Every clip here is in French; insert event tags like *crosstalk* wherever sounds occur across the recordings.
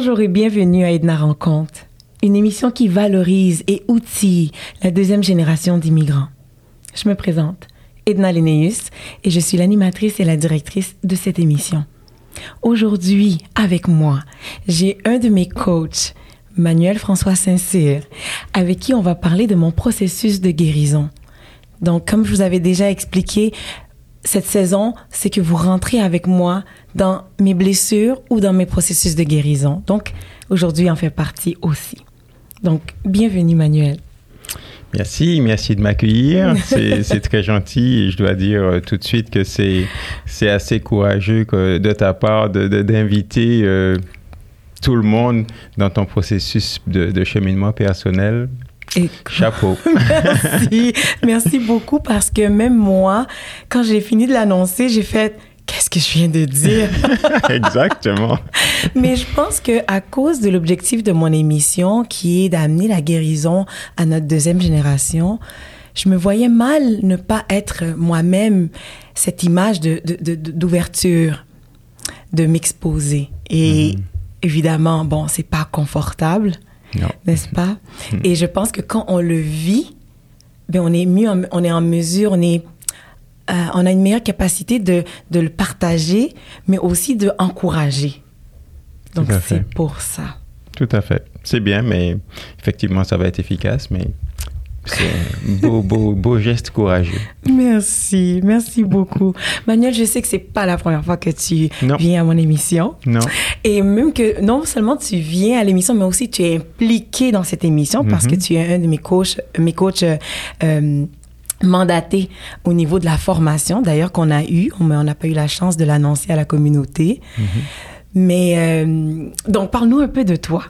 Bonjour et bienvenue à Edna Rencontre, une émission qui valorise et outille la deuxième génération d'immigrants. Je me présente, Edna Linnaeus, et je suis l'animatrice et la directrice de cette émission. Aujourd'hui, avec moi, j'ai un de mes coachs, Manuel François Saint-Cyr, avec qui on va parler de mon processus de guérison. Donc, comme je vous avais déjà expliqué, cette saison, c'est que vous rentrez avec moi dans mes blessures ou dans mes processus de guérison. Donc, aujourd'hui, en fait partie aussi. Donc, bienvenue, Manuel. Merci, merci de m'accueillir. *laughs* C'est très gentil. je dois dire euh, tout de suite que c'est assez courageux de ta part d'inviter euh, tout le monde dans ton processus de, de cheminement personnel. Chapeau. *laughs* merci. Merci beaucoup parce que même moi, quand j'ai fini de l'annoncer, j'ai fait qu'est-ce que je viens de dire? *laughs* Exactement. Mais je pense que à cause de l'objectif de mon émission qui est d'amener la guérison à notre deuxième génération, je me voyais mal ne pas être moi-même cette image de, d'ouverture, de, m'exposer. Et mm-hmm. évidemment, bon, c'est pas confortable n'est-ce pas? Hmm. Et je pense que quand on le vit, ben on est mieux, on est en mesure, on est, euh, on a une meilleure capacité de, de le partager, mais aussi de encourager. Donc c'est pour ça. Tout à fait. C'est bien, mais effectivement, ça va être efficace, mais c'est un beau, *laughs* beau, beau geste courageux. Merci, merci beaucoup. Manuel, je sais que c'est pas la première fois que tu viens à mon émission. Non. Et même que non seulement tu viens à l'émission, mais aussi tu es impliqué dans cette émission parce que mhm. tu es un de mes coachs, mes coachs euh, mandatés au niveau de la formation, d'ailleurs qu'on a eu, mais on n'a pas eu la chance de l'annoncer à la communauté. Mhm. Mais euh, donc, parle-nous un peu de toi.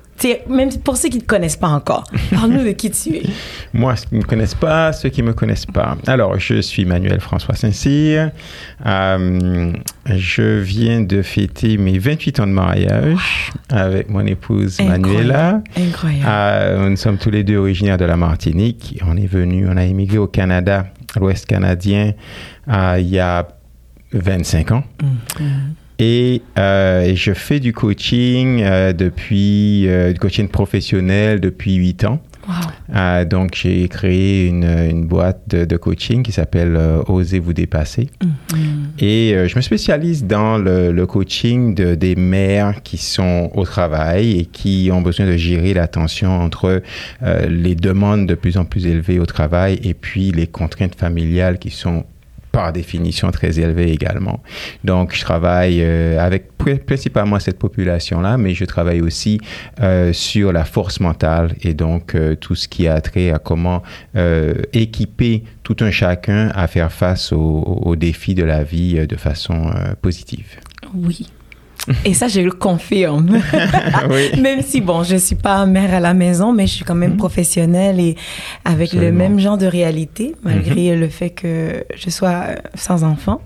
Même pour ceux qui ne te connaissent pas encore, *laughs* parle-nous de qui tu es. Moi, ceux qui ne me connaissent pas, ceux qui ne me connaissent pas. Alors, je suis Manuel François Saint-Cyr. Euh, je viens de fêter mes 28 ans de mariage avec mon épouse Manuela. Incroyable. Euh, nous sommes tous les deux originaires de la Martinique. On est venu, on a immigré au Canada, à l'Ouest canadien, il y a 25 ans. Mm-hmm. Euh, et, je fais du coaching euh, depuis, euh, du coaching professionnel depuis huit ans. Wow. donc, j'ai créé une, une boîte de, coaching qui s'appelle Osez vous dépasser. Mm-hmm. Et je me spécialise dans le, le coaching de, des mères qui sont au travail et qui ont besoin de gérer la tension entre les demandes de plus en plus élevées au travail et puis les contraintes familiales qui sont par définition très élevé également. Donc, je travaille euh, avec principalement cette population-là, mais je travaille aussi euh, sur la force mentale et donc euh, tout ce qui a trait à comment équiper tout un chacun à faire face aux défis de la vie de façon positive. Oui. Et ça, je le confirme. *laughs* Même si, bon, je ne suis pas mère à la maison, mais je suis quand même mhm. professionnelle et avec le même genre de réalité, malgré mhm. le fait que je sois sans enfant.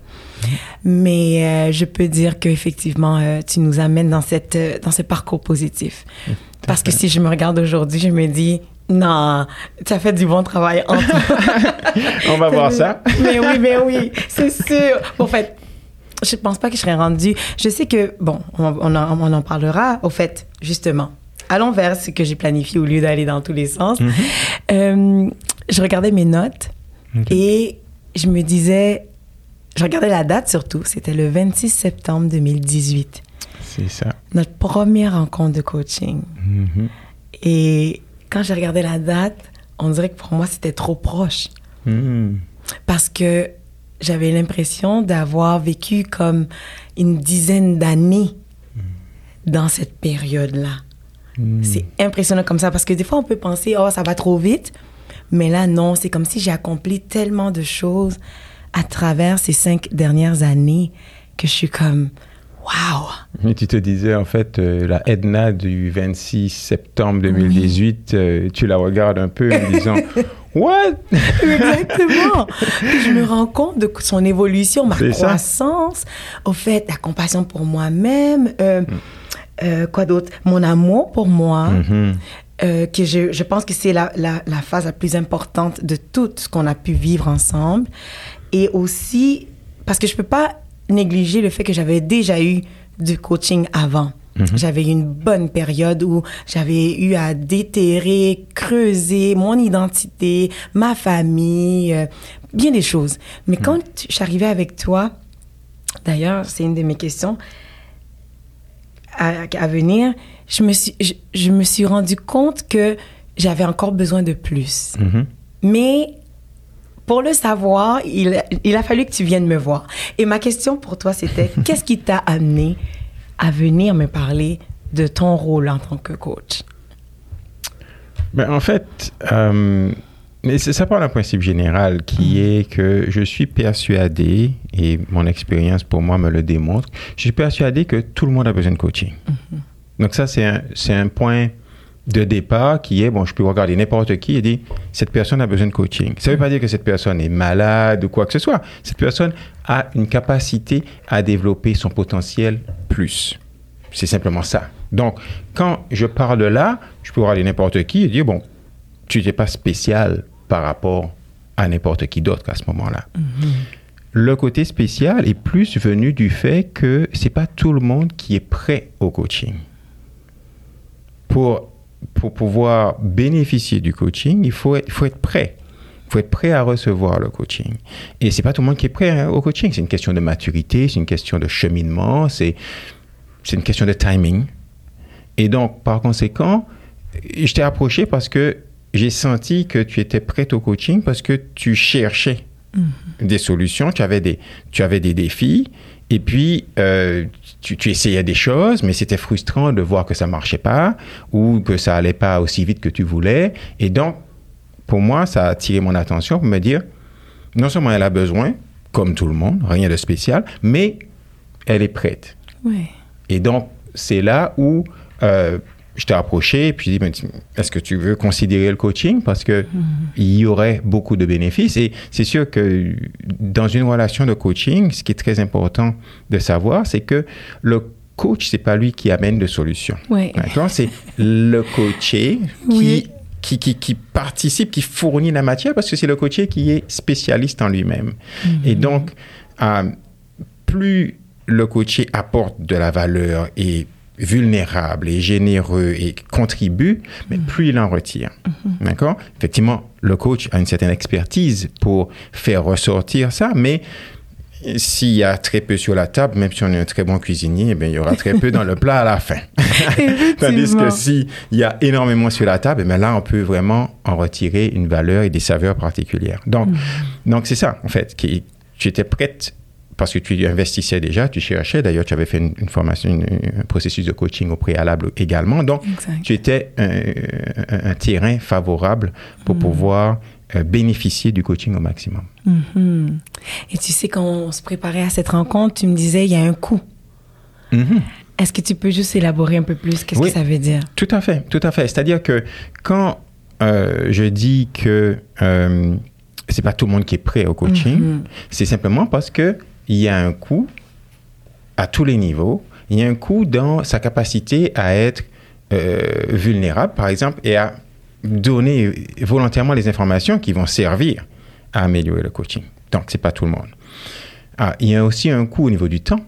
Mais euh, je peux dire qu'effectivement, euh, tu nous amènes dans, cette, euh, dans ce parcours positif. Parce que si je me regarde aujourd'hui, je me dis, non, tu as fait du bon travail en *laughs* On va voir ça. *laughs* mais oui, mais oui, c'est sûr. En fait, je pense pas que je serais rendue. Je sais que, bon, on, en, parlera, au fait, justement. Allons vers ce que j'ai planifié au lieu d'aller dans tous les sens. Mhm. Euh, je regardais mes notes et je me disais, je regardais la date surtout, c'était le 26 septembre 2018. C'est ça. Notre première rencontre de coaching. Mhm. Et quand j'ai regardé la date, on dirait que pour moi, c'était trop proche. Mhm. Parce que j'avais l'impression d'avoir vécu comme une dizaine d'années dans cette période-là. Hmm. C'est impressionnant comme ça parce que des fois on peut penser oh ça va trop vite, mais là non, c'est comme si j'ai accompli tellement de choses à travers ces cinq dernières années que je suis comme Wow! Mais tu te disais, en fait, euh, la Edna du 26 septembre 2018, euh, tu la regardes un peu en *laughs* disant What? *laughs* Exactement. je me rends compte de son évolution, ma croissance, au fait, la compassion pour moi-même, euh, mm. euh, quoi d'autre? Mon amour pour moi. Mm-hmm. Euh, que je, je, pense que c'est la, la, la, phase la plus importante de tout ce qu'on a pu vivre ensemble. Et aussi, parce que je peux pas négliger le fait que j'avais déjà eu du coaching avant. Mhm. J'avais eu une bonne période où j'avais eu à déterrer, creuser mon identité, ma famille, euh, bien des choses. Mais quand je suis arrivée avec toi, d'ailleurs, c'est une de mes questions à, venir, je me, suis, je, me suis rendu compte que j'avais encore besoin de plus. Mhm. Mais pour le savoir, il, il, a fallu que tu viennes me voir. Et ma question pour toi, c'était *laughs* qu'est-ce qui t'a amené à venir me parler de ton rôle en tant que coach? Ben, en fait, euh, mais ça part d'un principe général qui mm. est que je suis persuadé, et mon expérience pour moi me le démontre, je suis persuadé que tout le monde a besoin de coaching. Mm-hmm. Donc ça, c'est un, un, point de départ qui est, bon, je peux regarder n'importe qui et dire, cette personne a besoin de coaching. Ça ne veut pas dire que cette personne est malade ou quoi que ce soit. Cette personne a une capacité à développer son potentiel plus. C'est simplement ça. Donc, quand je parle de là, je peux regarder n'importe qui et dire, bon, tu n'es pas spécial par rapport à n'importe qui d'autre à ce moment-là. Mm-hmm. Le côté spécial est plus venu du fait que c'est pas tout le monde qui est prêt au coaching. Pour pour pouvoir bénéficier du coaching, il faut, il faut être prêt. Il faut être prêt à recevoir le coaching. Et c'est pas tout le monde qui est prêt hein, au coaching. C'est une question de maturité, c'est une question de cheminement, c'est, une question de timing. Et donc, par conséquent, je t'ai approché parce que j'ai senti que tu étais prête au coaching parce que tu cherchais mm-hmm. des solutions, tu avais des, tu avais des défis et puis, euh, tu, essayais des choses, mais c'était frustrant de voir que ça marchait pas ou que ça allait pas aussi vite que tu voulais. Et donc, pour moi, ça a attiré mon attention pour me dire, non seulement elle a besoin, comme tout le monde, rien de spécial, mais elle est prête. Et donc, c'est là où euh, je t'ai approché et puis dit, est-ce que tu veux considérer le coaching? Parce que mhm. il y aurait beaucoup de bénéfices. Et c'est sûr que dans une relation de coaching, ce qui est très important de savoir, c'est que le coach, c'est pas lui qui amène de solutions. D'accord? C'est le coaché qui, qui, qui, qui, participe, qui fournit la matière parce que c'est le coaché qui est spécialiste en lui-même. Mhm. Et donc, euh, plus le coaché apporte de la valeur et vulnérable et généreux et contribue, mais mm. plus il en retire. Mm-hmm. D'accord? Effectivement, le coach a une certaine expertise pour faire ressortir ça, mais s'il y a très peu sur la table, même si on est un très bon cuisinier, eh bien, il y aura très peu dans le plat à la fin. *laughs* *laughs* Tandis que s'il y a énormément sur la table, eh là, on peut vraiment en retirer une valeur et des saveurs particulières. Donc, mm. donc c'est ça, en fait, qui, tu étais prête parce que tu investissais déjà, tu cherchais. D'ailleurs, tu avais fait une, formation, un processus de coaching au préalable également. Donc, tu étais un, terrain favorable pour mm. pouvoir euh, bénéficier du coaching au maximum. Mm-hmm. Et tu sais, quand on se préparait à cette rencontre, tu me disais, il y a un coût. Mm-hmm. Est-ce que tu peux juste élaborer un peu plus? Qu'est-ce que ça veut dire? Tout à fait, tout à fait. C'est-à-dire que quand euh, je dis que euh, c'est pas tout le monde qui est prêt au coaching, mm-hmm. c'est simplement parce que il y a un coût à tous les niveaux. Il y a un coût dans sa capacité à être euh, vulnérable, par exemple, et à donner volontairement les informations qui vont servir à améliorer le coaching. Donc, c'est pas tout le monde. Ah, il y a aussi un coût au niveau du temps.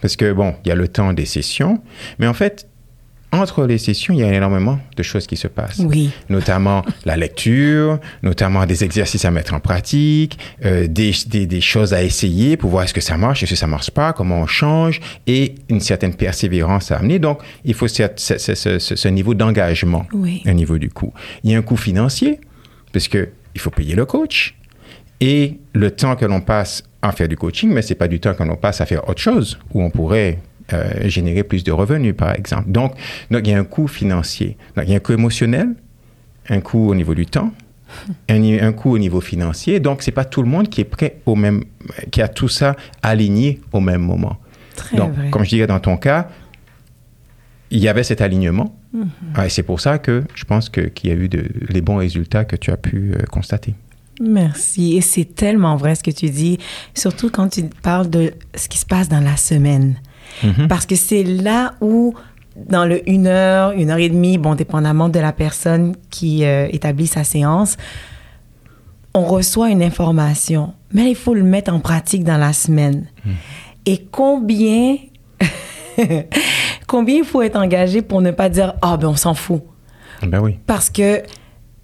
Parce que, bon, il y a le temps des sessions, mais en fait, entre les sessions, il y a énormément de choses qui se passent. Oui. Notamment la lecture, notamment des exercices à mettre en pratique, euh, des, des, des, choses à essayer pour voir est-ce que ça marche, est-ce que ça marche pas, comment on change, et une certaine persévérance à amener. Donc, il faut ce, ce, ce, ce niveau d'engagement oui. au niveau du coût. Il y a un coût financier, parce que il faut payer le coach, et le temps que l'on passe à faire du coaching, mais c'est pas du temps que l'on passe à faire autre chose, où on pourrait euh, générer plus de revenus, par exemple. Donc, donc, il y a un coût financier. Donc, il y a un coût émotionnel, un coût au niveau du temps, un, un coût au niveau financier. Donc, c'est pas tout le monde qui est prêt au même, qui a tout ça aligné au même moment. Très donc, vrai. comme je disais dans ton cas, il y avait cet alignement. Mm-hmm. et c'est pour ça que je pense qu'il y a eu de, les bons résultats que tu as pu euh, constater. Merci. Et c'est tellement vrai ce que tu dis, surtout quand tu parles de ce qui se passe dans la semaine. Mhm. Parce que c'est là où, dans le une heure, une heure et demie, bon, dépendamment de la personne qui euh, établit sa séance, on reçoit une information, mais il faut le mettre en pratique dans la semaine. Mhm. Et combien, *laughs* combien il faut être engagé pour ne pas dire ah ben on s'en fout? Ben oui. Parce que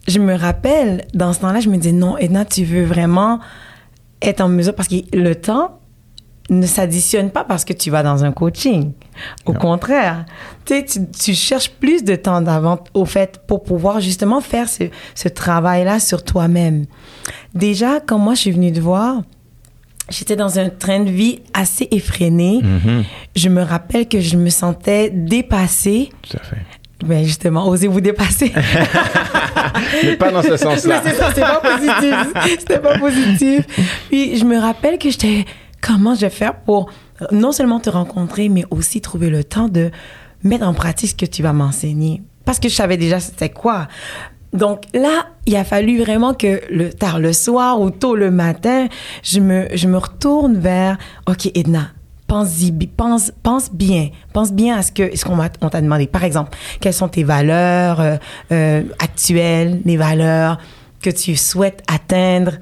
je me rappelle dans ce temps-là, je me disais non, Edna, tu veux vraiment être en mesure parce que le temps ne s'additionne pas parce que tu vas dans un coaching. Au Non. contraire, tu, tu, cherches plus de temps d'avant au fait pour pouvoir justement faire ce, ce travail-là sur toi-même. Déjà, quand moi je suis venue te voir, j'étais dans un train de vie assez effréné. Mhm. Je me rappelle que je me sentais dépassée. Tout à fait. Ben justement, osez vous dépasser? *laughs* Mais pas dans ce Mais sens-là. *laughs* c'est ça, c'est pas positif. C'était pas positif. Puis je me rappelle que j'étais, comment je vais faire pour non seulement te rencontrer, mais aussi trouver le temps de mettre en pratique ce que tu vas m'enseigner. Parce que je savais déjà c'était quoi. Donc là, il a fallu vraiment que le tard le soir ou tôt le matin, je me, je me retourne vers, OK, Edna, pense-y, bi- pense, pense bien, pense bien à ce que ce qu'on t'a demandé. Par exemple, quelles sont tes valeurs euh, euh, actuelles, les valeurs que tu souhaites atteindre.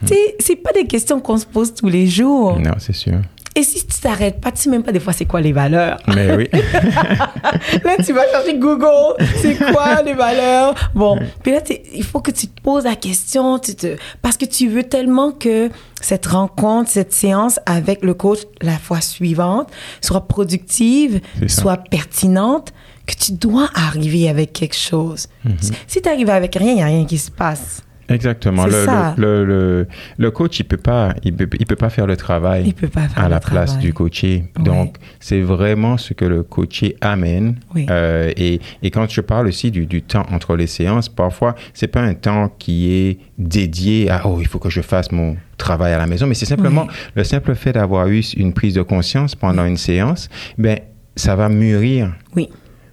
Tu sais, c'est pas des questions qu'on se pose tous les jours. Non, c'est sûr. Et si tu t'arrêtes pas, tu sais même pas des fois c'est quoi les valeurs. Mais oui. *laughs* Là, tu vas chercher Google, c'est quoi *laughs* les valeurs? Bon, puis là, il faut que tu te poses la question, tu te, parce que tu veux tellement que cette rencontre, cette séance avec le coach la fois suivante soit productive, soit pertinente, que tu dois arriver avec quelque chose. Mm-hmm. Si tu arrives avec rien, il n'y a rien qui se passe. Exactement. Le, ça. le, le, le- coach, il peut pas, il peut, il peut pas faire le travail Il peut pas faire à la place travail. du coaché. Oui. Donc, c'est vraiment ce que le coaché amène. Oui. Euh, et, et quand je parle aussi du, du temps entre les séances, parfois, c'est pas un temps qui est dédié à oh, il faut que je fasse mon travail à la maison, mais c'est simplement Oui. le simple fait d'avoir eu une prise de conscience pendant une séance, ben ça va mûrir Oui.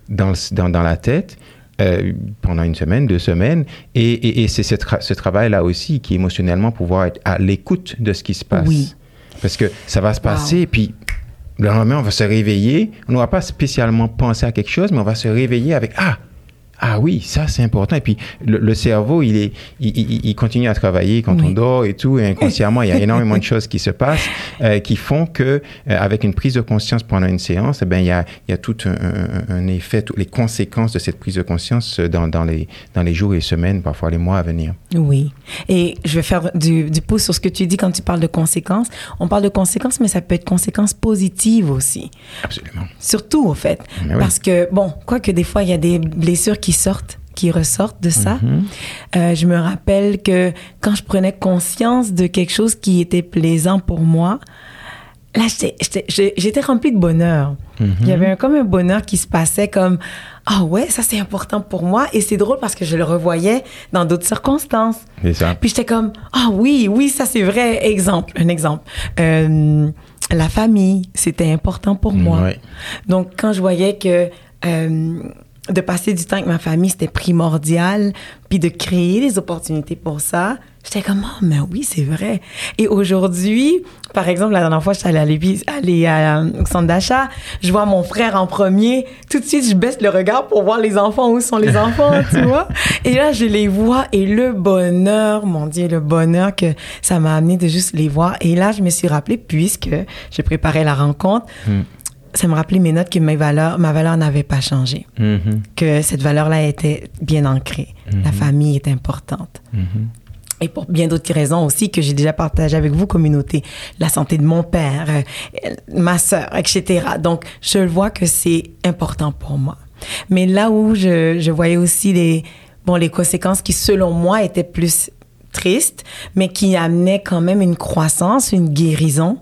dans, dans, dans la tête euh, pendant une semaine, deux semaines. Et, et- et c'est ce, tra- ce travail-là aussi qui émotionnellement pouvoir être à l'écoute de ce qui se passe. Oui. Parce que ça va se passer, puis le lendemain, on va se réveiller. On n'aura pas spécialement pensé à quelque chose, mais on va se réveiller avec Ah! Ah oui, ça c'est important. Et puis le, le cerveau, il, est, il, il- il continue à travailler quand Oui. on dort et tout. Et inconsciemment, il y a *laughs* énormément de choses qui se passent euh, qui font que, euh, avec une prise de conscience pendant une séance, eh ben, il, y a, il y a tout un, un- un effet, toutes les conséquences de cette prise de conscience dans, dans, les, dans les jours et semaines, parfois les mois à venir. Oui. Et je vais faire du, du pouce sur ce que tu dis quand tu parles de conséquences. On parle de conséquences, mais ça peut être conséquences positives aussi. Absolument. Surtout, au fait. Oui. Parce que, bon, quoique des fois, il y a des blessures qui sortent, qui ressortent de ça. Mhm. Euh, je me rappelle que quand je prenais conscience de quelque chose qui était plaisant pour moi, là, j'étais- remplie de bonheur. Mhm. Il y avait un- comme un bonheur qui se passait comme, ah ouais, ça c'est important pour moi. Et c'est drôle parce que je le revoyais dans d'autres circonstances. Ça. Puis j'étais comme, ah oui, oui, ça c'est vrai. Exemple, un exemple. Euh, la famille, c'était important pour moi. Ouais. Donc, quand je voyais que euh, de passer du temps avec ma famille, c'était primordial, puis de créer des opportunités pour ça, j'étais comme, oh, mais oui, c'est vrai. Et aujourd'hui, par exemple, la dernière fois, je suis allée à l'épi- aller à, au centre d'achat, je vois mon frère en premier, tout de suite, je baisse le regard pour voir les enfants, où sont les *laughs* enfants, tu vois? Et là, je les vois, et le bonheur, mon Dieu, le bonheur que ça m'a amené de juste les voir. Et là, je me suis rappelé, puisque je préparais la rencontre, Mm. Ça me rappelait mes notes que mes valeurs, ma valeur n'avait pas changé, Mhm. que cette valeur-là était bien ancrée. La famille est importante. Mhm. Et pour bien d'autres raisons aussi que j'ai déjà partagé avec vous, communauté. La santé de mon père, euh, ma sœur, etc. Donc, je vois que c'est important pour moi. Mais là où je, je voyais aussi les, bon, les conséquences qui, selon moi, étaient plus tristes, mais qui amenaient quand même une croissance, une guérison,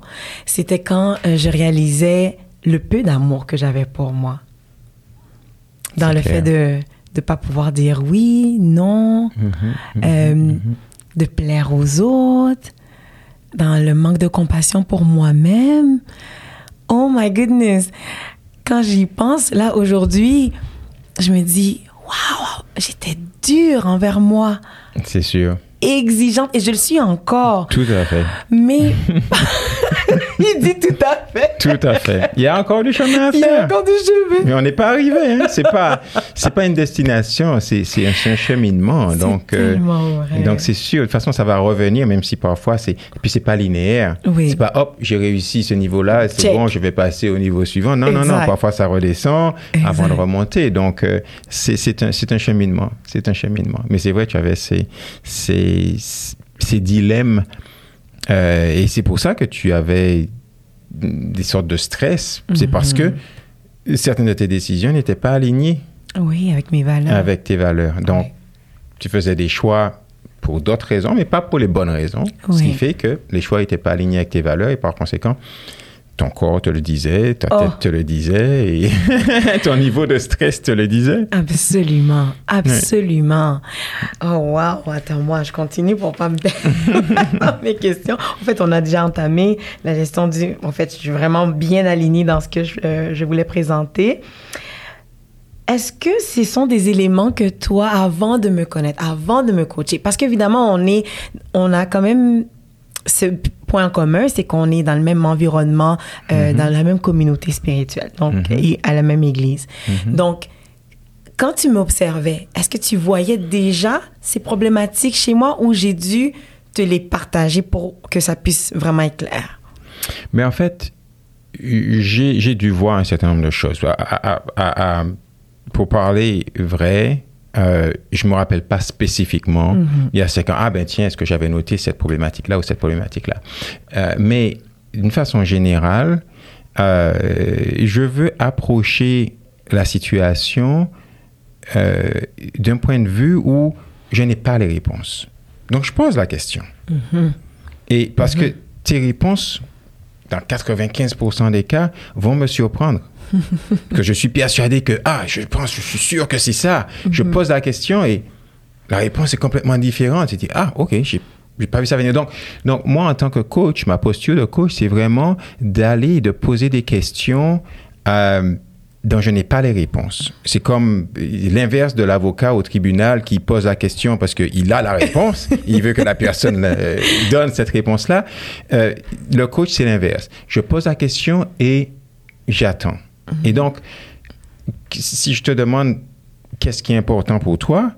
c'était quand euh, je réalisais le peu d'amour que j'avais pour moi. Dans le clair. fait de ne pas pouvoir dire oui, non, Mhm. euh, de plaire aux autres, dans le manque de compassion pour moi-même. Oh my goodness. Quand j'y pense, là, aujourd'hui, je me dis, waouh, j'étais dure envers moi, C'est sûr. exigeante, et je le suis encore. Tout à fait. Mais, *laughs* *laughs* il dit tout à fait. Tout à fait. Il y a encore du chemin à faire. Il y a encore du chemin. Mais on n'est pas arrivé. Hein. C'est pas, c'est pas une destination. C'est, c'est un, un, cheminement. Donc, euh, vrai. donc c'est sûr. De toute façon, ça va revenir, même si parfois c'est. Et puis c'est pas linéaire. Oui. C'est pas hop, j'ai réussi ce niveau-là, c'est bon, je vais passer au niveau suivant. Non, exact. non, non. Parfois ça redescend exact. avant de remonter. Donc euh, c'est, c'est un, c'est un cheminement. C'est un cheminement. Mais c'est vrai, tu avais ces, ces, ces dilemmes. Euh, et c'est pour ça que tu avais des sortes de stress. Mm -hmm. C'est parce que certaines de tes décisions n'étaient pas alignées. Oui, avec mes valeurs. Avec tes valeurs. Donc, tu faisais des choix pour d'autres raisons, mais pas pour les bonnes raisons. Ce qui fait que les choix n'étaient pas alignés avec tes valeurs et par conséquent, ton corps te le disait, ta Oh. tête te le disait et *laughs* ton niveau de stress te le disait. Absolument, absolument. Oh wow, attends moi, je continue pour pas me perdre dans *laughs* mes questions. En fait, on a déjà entamé la gestion du. En fait, je suis vraiment bien alignée dans ce que je, euh, je voulais présenter. Est-ce que ce sont des éléments que toi, avant de me connaître, avant de me coacher, parce qu'évidemment, on est, on a quand même ce point commun, c'est qu'on est dans le même environnement, euh, mm -hmm. dans la même communauté spirituelle, donc mm -hmm. et à la même église. Mm -hmm. Donc, quand tu m'observais, est-ce que tu voyais déjà ces problématiques chez moi ou j'ai dû te les partager pour que ça puisse vraiment être clair? Mais en fait, j'ai dû voir un certain nombre de choses. À, à, à, pour parler vrai, euh, je ne me rappelle pas spécifiquement. Mm -hmm. Il y a cinq ans, ah ben tiens, est-ce que j'avais noté cette problématique-là ou cette problématique-là? Euh, mais d'une façon générale, euh, je veux approcher la situation d'un point de vue où je n'ai pas les réponses. Donc, je pose la question. Mm -hmm. Et parce mm -hmm. que tes réponses, dans 95% des cas, vont me surprendre. *laughs* que je suis persuadé que, ah, je pense, je suis sûr que c'est ça. Mm -hmm. Je pose la question et la réponse est complètement différente. Tu dis, ah, ok, j'ai j'ai pas vu ça venir. Donc, donc, moi, en tant que coach, ma posture de coach, c'est vraiment d'aller de poser des questions euh, dont je n'ai pas les réponses. C'est comme l'inverse de l'avocat au tribunal qui pose la question parce qu'il a la réponse, *laughs* il veut que la personne euh, donne cette réponse-là. Euh, le coach, c'est l'inverse. Je pose la question et j'attends. Et donc, si je te demande qu'est-ce qui est important pour toi,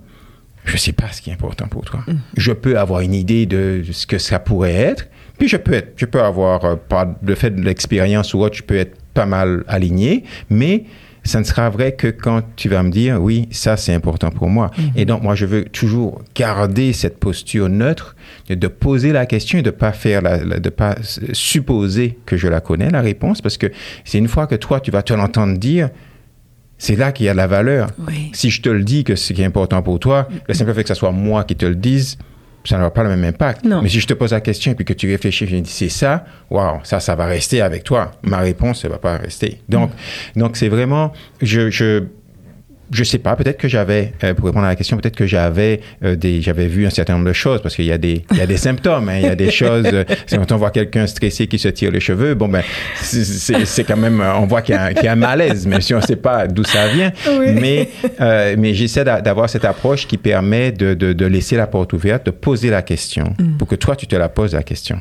je ne sais pas ce qui est important pour toi. Mm. Je peux avoir une idée de ce que ça pourrait être, puis je peux, être, je peux avoir, euh, par le fait de l'expérience ou autre, je peux être pas mal aligné, mais ça ne sera vrai que quand tu vas me dire, oui, ça c'est important pour moi. -hmm. Et donc, moi, je veux toujours garder cette posture neutre, de poser la question et de pas faire la, la, de pas supposer que je la connais, la réponse, parce que c'est une fois que toi, tu vas te l'entendre dire, c'est là qu'il y a de la valeur. Oui. Si je te le dis que c'est important pour toi, le simple fait que ce soit moi qui te le dise, ça n'aura pas le même impact. Non. Mais si je te pose la question et puis que tu réfléchis, je dis c'est ça, waouh, ça, ça va rester avec toi. Ma réponse, ça va pas rester. Donc, mm. donc c'est vraiment, je, je, je sais pas, peut-être que j'avais, euh, pour répondre à la question, peut-être que j'avais euh, des, j'avais vu un certain nombre de choses parce qu'il y a des, il y a des symptômes, hein, il y a des choses. Euh, quand on voit quelqu'un stressé qui se tire les cheveux, bon ben, c'est quand même, on voit qu'il y, qu y, a un malaise, même si on sait pas d'où ça vient. Oui. Mais, mais j'essaie d'avoir cette approche qui permet de, de, de, laisser la porte ouverte, de poser la question mm. pour que toi tu te la poses la question.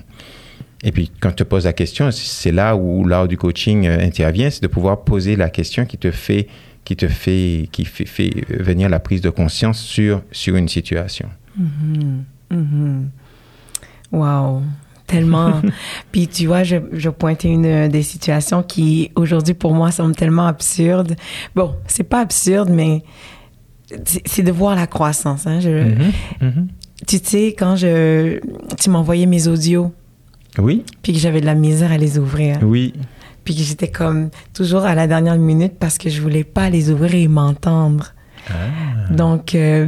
Et puis, quand tu te poses la question, c'est là où l'art du coaching intervient, c'est de pouvoir poser la question qui te fait qui te fait, qui fait, fait, venir la prise de conscience sur, sur une situation. Mm -hmm. Mm -hmm. Wow, tellement. *laughs* Puis tu vois, je, je pointais une des situations qui aujourd'hui pour moi semblent tellement absurdes. Bon, c'est pas absurde, mais c'est de voir la croissance. Hein. Je, mm -hmm. Tu sais, quand je, tu m'envoyais mes audios. Oui. Puis que j'avais de la misère à les ouvrir. Oui puis que j'étais comme toujours à la dernière minute parce que je voulais pas les ouvrir et m'entendre. Ah. Donc, euh,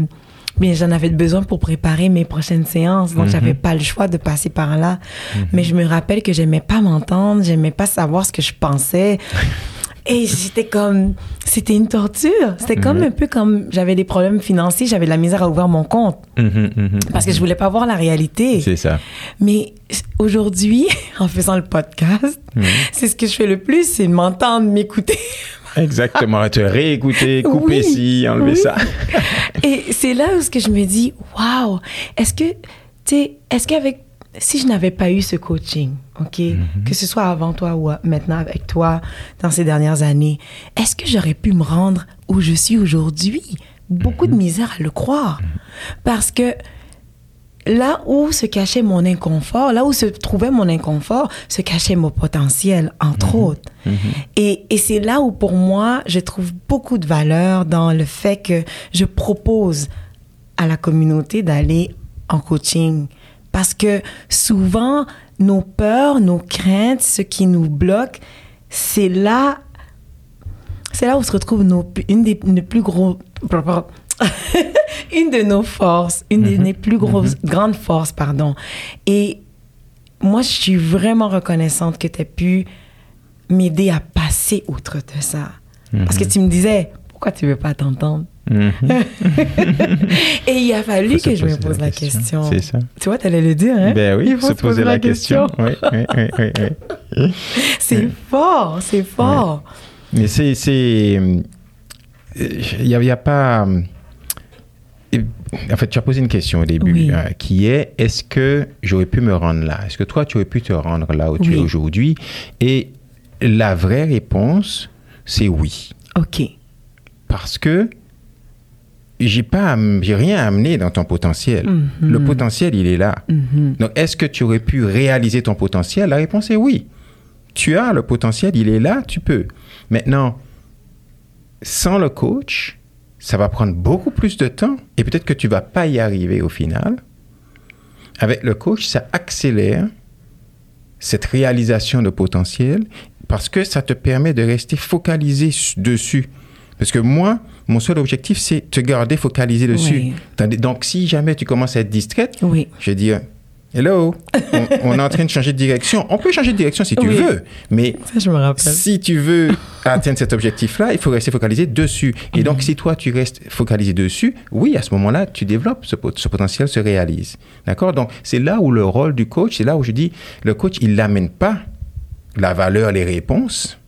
mais j'en avais besoin pour préparer mes prochaines séances, donc mm -hmm. j'avais pas le choix de passer par là. Mm -hmm. Mais je me rappelle que j'aimais pas m'entendre, j'aimais pas savoir ce que je pensais. *laughs* Et j'étais comme, c'était une torture. C'était comme un peu comme j'avais des problèmes financiers, j'avais de la misère à ouvrir mon compte. Parce que je voulais pas voir la réalité. C'est ça. Mais aujourd'hui, *laughs* en faisant le podcast, c'est ce que je fais le plus, c'est de m'entendre, m'écouter. *laughs* Exactement, te réécouter, couper oui, ci, enlever oui. ça. *laughs* Et c'est là où ce que je me dis, waouh, est-ce que, tu sais, est-ce qu'avec si je n'avais pas eu ce coaching, OK, que ce soit avant toi ou maintenant avec toi dans ces dernières années, est-ce que j'aurais pu me rendre où je suis aujourd'hui? Beaucoup de misère à le croire. Parce que là où se cachait mon inconfort, là où se trouvait mon inconfort, se cachait mon potentiel, entre autres. Et, et c'est là où, pour moi, je trouve beaucoup de valeur dans le fait que je propose à la communauté d'aller en coaching. Parce que souvent, nos peurs, nos craintes, ce qui nous bloque, c'est là, c'est là où se retrouve nos, une des nos plus gros, *laughs* une de nos forces, une de nos plus grosses, grandes forces, pardon. Et moi, je suis vraiment reconnaissante que tu aies pu m'aider à passer outre de ça. Parce que tu me disais, pourquoi tu veux pas t'entendre? Et il a fallu que je me pose la la question. question. C'est ça. Tu vois, tu allais le dire, hein? Ben oui, Il faut se poser la question. Oui, oui, oui, oui, oui. *laughs* C'est fort, c'est fort. Mais c'est. Il n'y a, y a pas. En fait, tu as posé une question au début, Oui. euh, qui est est-ce que j'aurais pu me rendre là? Est-ce que toi, tu aurais pu te rendre là où tu es aujourd'hui? Et la vraie réponse, c'est oui. OK. Parce que j'ai pas, j'ai rien amené dans ton potentiel. Mhm. Le potentiel, il est là. Mhm. Donc, est-ce que tu aurais pu réaliser ton potentiel? La réponse est oui. Tu as le potentiel, il est là, tu peux. Maintenant, sans le coach, ça va prendre beaucoup plus de temps et peut-être que tu vas pas y arriver au final. Avec le coach, ça accélère cette réalisation de potentiel parce que ça te permet de rester focalisé dessus. Parce que moi, mon seul objectif, c'est te garder focalisé dessus. Oui. Donc, si jamais tu commences à être distraite, Oui. je vais dire, hello, on, *laughs* on est en train de changer de direction. On peut changer de direction si tu Oui. veux, mais Ça, je me rappelle. si tu veux atteindre cet objectif-là, il faut rester focalisé dessus. Et donc, si toi, tu restes focalisé dessus, oui, à ce moment-là, tu développes, ce, pot- ce potentiel se réalise. D'accord? Donc, c'est là où le rôle du coach, c'est là où je dis, le coach, il n'amène pas la valeur, les réponses,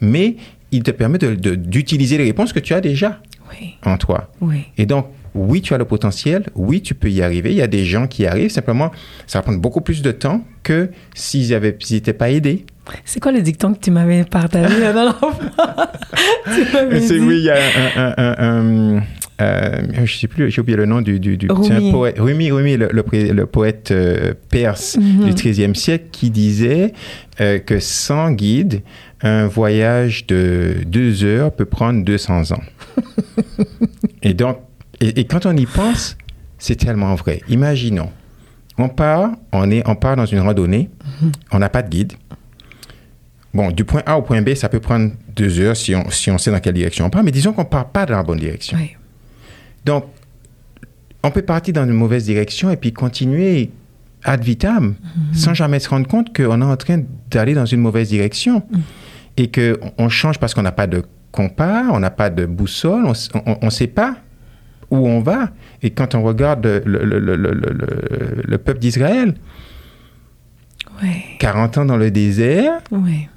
mais il te permet de- de- d'utiliser les réponses que tu as déjà Oui. en toi. Oui. Et donc, oui, tu as le potentiel, oui, tu peux y arriver. Il y a des gens qui y arrivent, simplement, ça va prendre beaucoup plus de temps que s'ils n'étaient pas aidés. C'est quoi le dicton que tu m'avais partagé *laughs* tu m'avais C'est oui, il y a un, un- un- un- euh, je sais plus, j'ai oublié le nom du, du, du- Rumi. un poète, Rumi, Rumi, le, le pré- le poète euh, perse Mhm. du XIIIe siècle, qui disait euh, que sans guide, un voyage de deux heures peut prendre 200 ans. *laughs* et donc, et, et quand on y pense, c'est tellement vrai. Imaginons, on part, on est, on part dans une randonnée, on n'a pas de guide. Bon, du point A au point B, ça peut prendre deux heures si on, si on sait dans quelle direction on part, mais disons qu'on ne part pas dans la bonne direction. Oui. Donc, on peut partir dans une mauvaise direction et puis continuer ad vitam sans jamais se rendre compte qu'on est en train d'aller dans une mauvaise direction et qu'on on change parce qu'on n'a pas de compas, on n'a pas de boussole, on ne sait pas où on va. Et quand on regarde le, le- le- le- le- le- le peuple d'Israël, Oui. 40 ans dans le désert, Oui.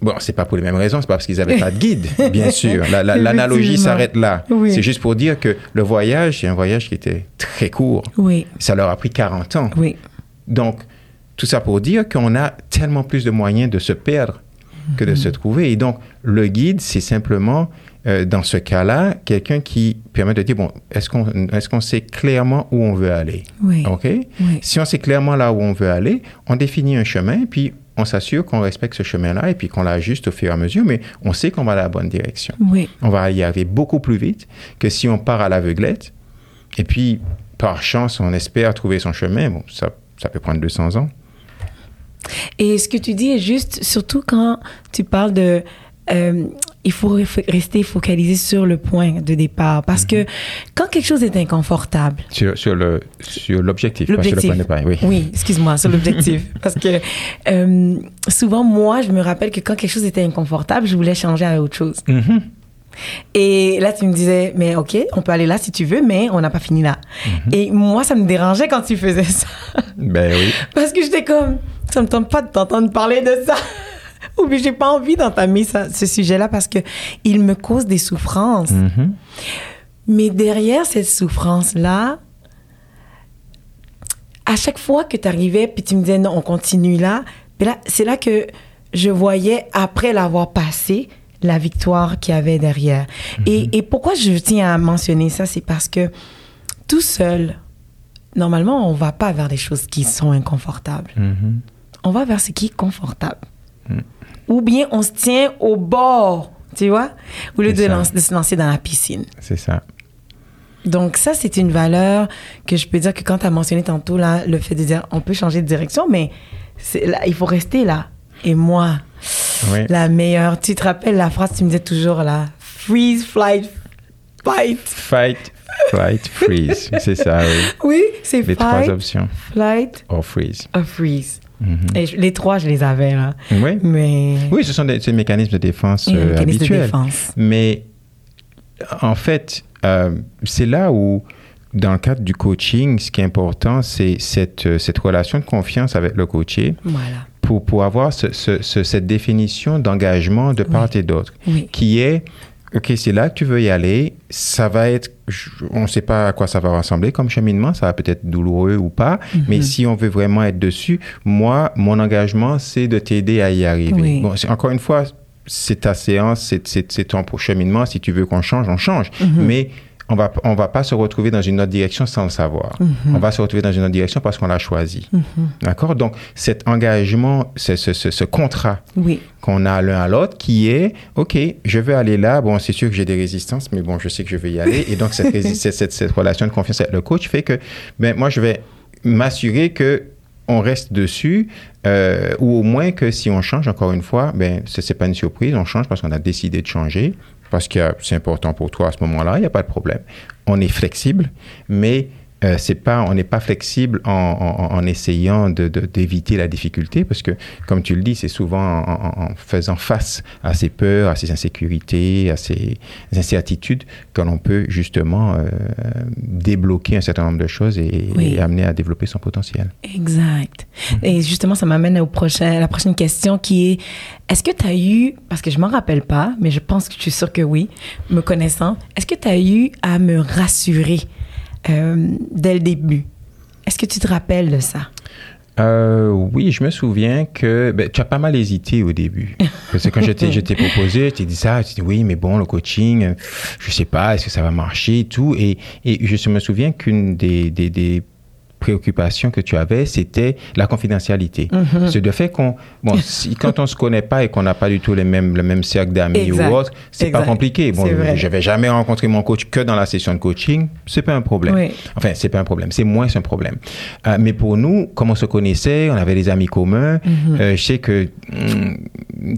Bon, c'est pas pour les mêmes raisons, c'est pas parce qu'ils n'avaient pas de guide, *laughs* bien sûr. La- la- L'analogie s'arrête là. Oui. C'est juste pour dire que le voyage, c'est un voyage qui était très court. Oui. Ça leur a pris 40 ans. Oui. Donc, tout ça pour dire qu'on a tellement plus de moyens de se perdre que de se trouver. Et donc, le guide, c'est simplement, euh, dans ce cas-là, quelqu'un qui permet de dire, bon, est-ce qu'on est qu'on sait clairement où on veut aller? Oui. OK? Oui. Si on sait clairement là où on veut aller, on définit un chemin, puis on s'assure qu'on respecte ce chemin-là et puis qu'on l'ajuste au fur et à mesure, mais on sait qu'on va dans la bonne direction. Oui. On va y arriver beaucoup plus vite que si on part à l'aveuglette et puis, par chance, on espère trouver son chemin. Bon, ça, ça peut prendre 200 ans. Et ce que tu dis est juste, surtout quand tu parles de... euh, il faut rester focalisé sur le point de départ. Parce que quand quelque chose est inconfortable, Sur, sur le, sur l'objectif, pas sur le point de départ. Oui. Oui, excuse-moi, sur l'objectif. *laughs* Parce que euh, souvent, moi, je me rappelle que quand quelque chose était inconfortable, je voulais changer à autre chose. Mhm. Et là, tu me disais, mais OK, on peut aller là si tu veux, mais on n'a pas fini là. Et moi, ça me dérangeait quand tu faisais ça. Ben oui. *laughs* Parce que j'étais comme, ça me tente pas de t'entendre parler de ça. *laughs* Ou bien j'ai pas envie d'entamer ce sujet-là parce que il me cause des souffrances. Mhm. Mais derrière cette souffrance-là, à chaque fois que tu arrivais, puis tu me disais non, on continue là, là, c'est là que je voyais, après l'avoir passé, la victoire qu'il y avait derrière. et, et pourquoi je tiens à mentionner ça, c'est parce que tout seul, normalement, on va pas vers des choses qui sont inconfortables. Mhm. On va vers ce qui est confortable. Ou bien on se tient au bord, tu vois, au lieu de, lance- se lancer dans la piscine. C'est ça. Donc ça, c'est une valeur que je peux dire que quand tu as mentionné tantôt, là, le fait de dire on peut changer de direction, mais là, il faut rester là. Et moi, Oui. la meilleure, tu te rappelles la phrase que tu me disais toujours là, freeze, flight, fight. Fight, flight, freeze. *laughs* C'est ça, oui. Oui, c'est Les trois fight, options. flight, Or freeze. or freeze. Mhm. Et je- les trois, je les avais là. Oui. Mais Oui, ce sont des, mécanismes de défense euh, de habituels. défense. Mais en fait, euh, c'est là où, dans le cadre du coaching, ce qui est important, c'est cette, euh, cette relation de confiance avec le coaché Voilà. pour, pour avoir ce- ce- ce- cette définition d'engagement de part et d'autre, Oui. qui est, OK, c'est là que tu veux y aller, ça va être, on ne sait pas à quoi ça va ressembler comme cheminement, ça va peut-être douloureux ou pas, Mhm. mais si on veut vraiment être dessus, moi, mon engagement, c'est de t'aider à y arriver. Oui. Bon, c'est- encore une fois, c'est ta séance, c'est ton cheminement. Si tu veux qu'on change, on change. Mhm. Mais on va, on va pas se retrouver dans une autre direction sans le savoir. Mhm. On va se retrouver dans une autre direction parce qu'on l'a choisi. D'accord? Donc, cet engagement, ce, ce, contrat Oui. qu'on a l'un à l'autre qui est, OK, je veux aller là. Bon, c'est sûr que j'ai des résistances, mais bon, je sais que je vais y aller. Et donc, cette *laughs* relation de confiance avec le coach fait que, ben, moi, je vais m'assurer que on reste dessus, euh, ou au moins que si on change, encore une fois, ben, ce n'est pas une surprise, on change parce qu'on a décidé de changer, parce que c'est important pour toi à ce moment-là, il n'y a pas de problème. On est flexible, mais euh, c'est pas, on n'est pas flexible en, en- en essayant de- de- d'éviter la difficulté, parce que, comme tu le dis, c'est souvent en, en- faisant face à ces peurs, à ces insécurités, à ces incertitudes que l'on peut justement euh, débloquer un certain nombre de choses et, Oui. et amener à développer son potentiel. Exact. Et justement, ça m'amène au prochain, à la prochaine question qui est est-ce que tu as eu, parce que je m'en rappelle pas, mais je pense que je suis sûre que oui, me connaissant, est-ce que tu as eu à me rassurer? Euh, dès le début? Est-ce que tu te rappelles de ça? Euh, oui, je me souviens que ben, tu as pas mal hésité au début. *laughs* Parce que quand je t'ai proposé, je t'ai dit ça, tu dis oui, mais bon, le coaching, euh, je sais pas, est-ce que ça va marcher et tout. Et, et je me souviens qu'une des, des, des préoccupations que tu avais, c'était la confidentialité. C'est le fait qu'on, bon, *laughs* si, quand on se connaît pas et qu'on n'a pas du tout les mêmes, le même cercle d'amis Exact. ou autre, c'est pas Exact. compliqué. Bon, vrai. je vais jamais rencontrer mon coach que dans la session de coaching, c'est pas un problème. Oui. Enfin, c'est pas un problème, c'est moins un problème. Euh, mais pour nous, comme on se connaissait, on avait des amis communs, euh, je sais que hum,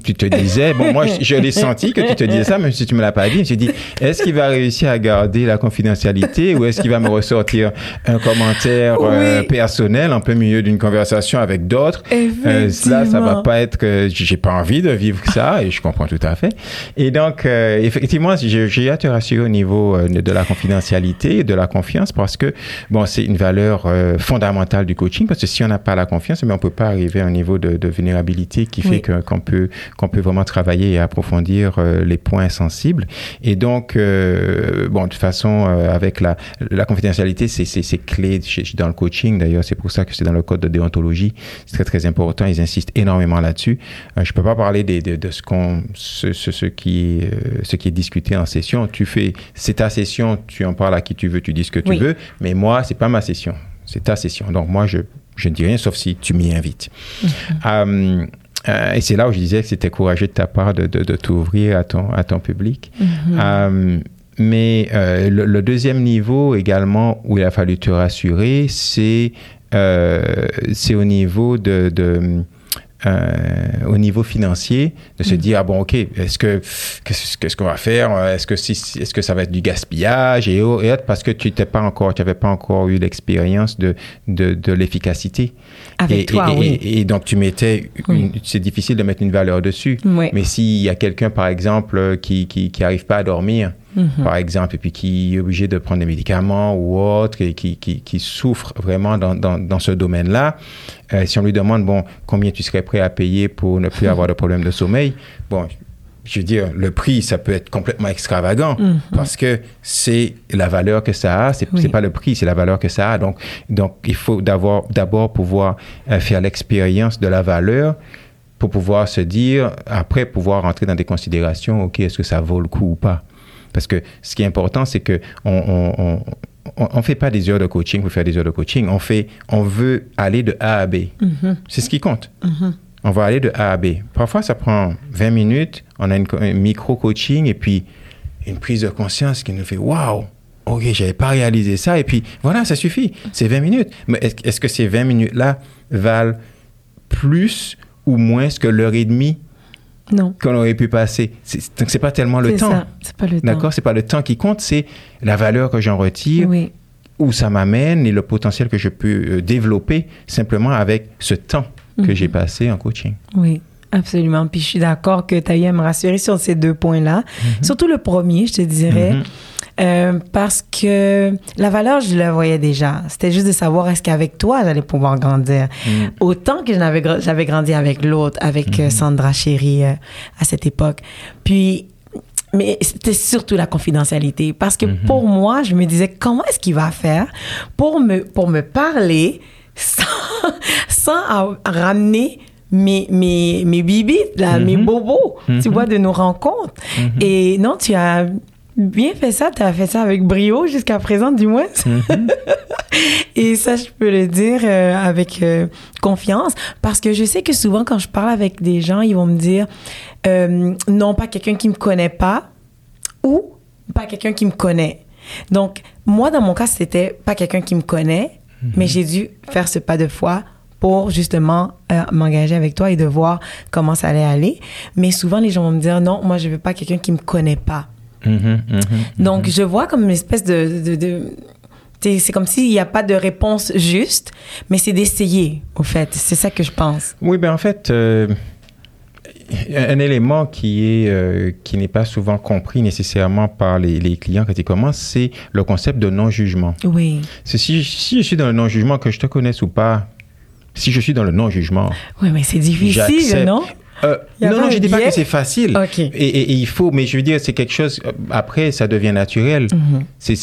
tu te disais, bon, moi, je, je l'ai senti que tu te disais ça, même si tu me l'as pas dit. Je me suis dit, est-ce qu'il va réussir à garder la confidentialité ou est-ce qu'il va me ressortir un commentaire Oui. personnel en plein milieu d'une conversation avec d'autres Euh, Là, ça va pas être que j'ai pas envie de vivre ça et je comprends tout à fait. Et donc, euh, effectivement, j'ai à te rassurer au niveau euh, de la confidentialité et de la confiance parce que, bon, c'est une valeur euh, fondamentale du coaching parce que si on n'a pas la confiance, mais on peut pas arriver à un niveau de, de vulnérabilité qui fait Oui. qu'on peut, qu'on peut vraiment travailler et approfondir euh, les points sensibles. Et donc, euh, bon, de toute façon, euh, avec la, la confidentialité, c'est- clé dans le coaching. D'ailleurs, c'est pour ça que c'est dans le code de déontologie. C'est très, très important. Ils insistent énormément là-dessus. Euh, je peux pas parler des- de, de ce, qu'on, ce, ce, ce qui, est, euh, ce qui est discuté en session. Tu fais, c'est ta session, tu en parles à qui tu veux, tu dis ce que tu Oui. veux. Mais moi, c'est pas ma session. C'est ta session. Donc, moi, je, je ne dis rien sauf si tu m'y invites. Euh, euh, et c'est là où je disais que c'était courageux de ta part de, de, de t'ouvrir à ton, à ton public. Euh, mais euh, le, le deuxième niveau également où il a fallu te rassurer, c'est euh, au niveau de, de euh, au niveau financier, de se dire ah bon ok est-ce que qu'est-ce qu'on va faire? Est-ce que si est-ce que ça va être du gaspillage et, au- et autres? Parce que tu t'es pas encore tu avais pas encore eu l'expérience de de, de l'efficacité. Avec et, toi, et- oui. et- donc tu mettais c'est difficile de mettre une valeur dessus. Oui. mais s'il y a quelqu'un par exemple qui qui qui arrive pas à dormir Mhm. par exemple, et puis qui est obligé de prendre des médicaments ou autre, et qui, qui, qui souffre vraiment dans, dans, dans ce domaine-là, euh, si on lui demande, bon, combien tu serais prêt à payer pour ne plus *laughs* avoir de problème de sommeil, bon, je veux dire, le prix, ça peut être complètement extravagant Mhm. parce que c'est la valeur que ça a. C'est Oui. pas le prix, c'est la valeur que ça a. Donc, donc il faut d'abord d'abord pouvoir euh, faire l'expérience de la valeur pour pouvoir se dire, après pouvoir rentrer dans des considérations, OK, est-ce que ça vaut le coup ou pas? Parce que ce qui est important, c'est que on, on, on, fait pas des heures de coaching pour faire des heures de coaching. On fait, on veut aller de A à B. Mhm. C'est ce qui compte. Mhm. On va aller de A à B. Parfois, ça prend 20 minutes. On a une un micro-coaching et puis une prise de conscience qui nous fait Waouh! OK, j'avais pas réalisé ça. Et puis, voilà, ça suffit. C'est 20 minutes. Mais est-ce est-ce que ces 20 minutes-là valent plus ou moins que l'heure et demie Non. qu'on aurait pu passer? Donc, c'est pas tellement le temps. C'est pas le temps. D'accord? C'est pas le temps qui compte, c'est la valeur que j'en retire, Oui. où ça m'amène et le potentiel que je peux euh, développer simplement avec ce temps que Mhm. j'ai passé en coaching. Oui, absolument. Puis je suis d'accord que tu as eu à me rassurer sur ces deux points-là. Surtout le premier, je te dirais. Mhm. Euh, parce que la valeur, je la voyais déjà. C'était juste de savoir est-ce qu'avec toi, j'allais pouvoir grandir? Mhm. Autant que j'avais gra- j'avais grandi avec l'autre, avec euh, Sandra Chéri euh, à cette époque. Puis, mais c'était surtout la confidentialité. Parce que pour moi, je me disais, comment est-ce qu'il va faire pour me, pour me parler sans, *laughs* sans ramener mes, mes, mes bibites, là, mes bobos, tu vois, de nos rencontres. Et non, tu as bien fait ça. Tu as fait ça avec brio jusqu'à présent, du moins. *laughs* Et ça, je peux le dire euh, avec euh, confiance parce que je sais que souvent, quand je parle avec des gens, ils vont me dire euh, non, pas quelqu'un qui me connaît pas ou pas quelqu'un qui me connaît. Donc, moi, dans mon cas, c'était pas quelqu'un qui me connaît, mais j'ai dû faire ce pas de foi pour justement euh, m'engager avec toi et de voir comment ça allait aller. Mais souvent, les gens vont me dire non, moi, je veux pas quelqu'un qui me connaît pas. Mhm, mhm. Donc, je vois comme une espèce de... de, de- t'sais, c'est comme s'il n'y a pas de réponse juste, mais c'est d'essayer, au fait. C'est ça que je pense. Oui, ben en fait, euh, un élément qui est euh, qui n'est pas souvent compris nécessairement par les, les clients quand ils commencent, c'est le concept de non-jugement. Oui. C'est si, si je suis dans le non-jugement, que je te connaisse ou pas, si je suis dans le non-jugement, Oui, mais c'est difficile, non? Euh, non, non, je dis pas que c'est facile. OK. Et, et- et il faut, mais je veux dire, c'est quelque chose, euh, après, ça devient naturel. Mhm. C'est-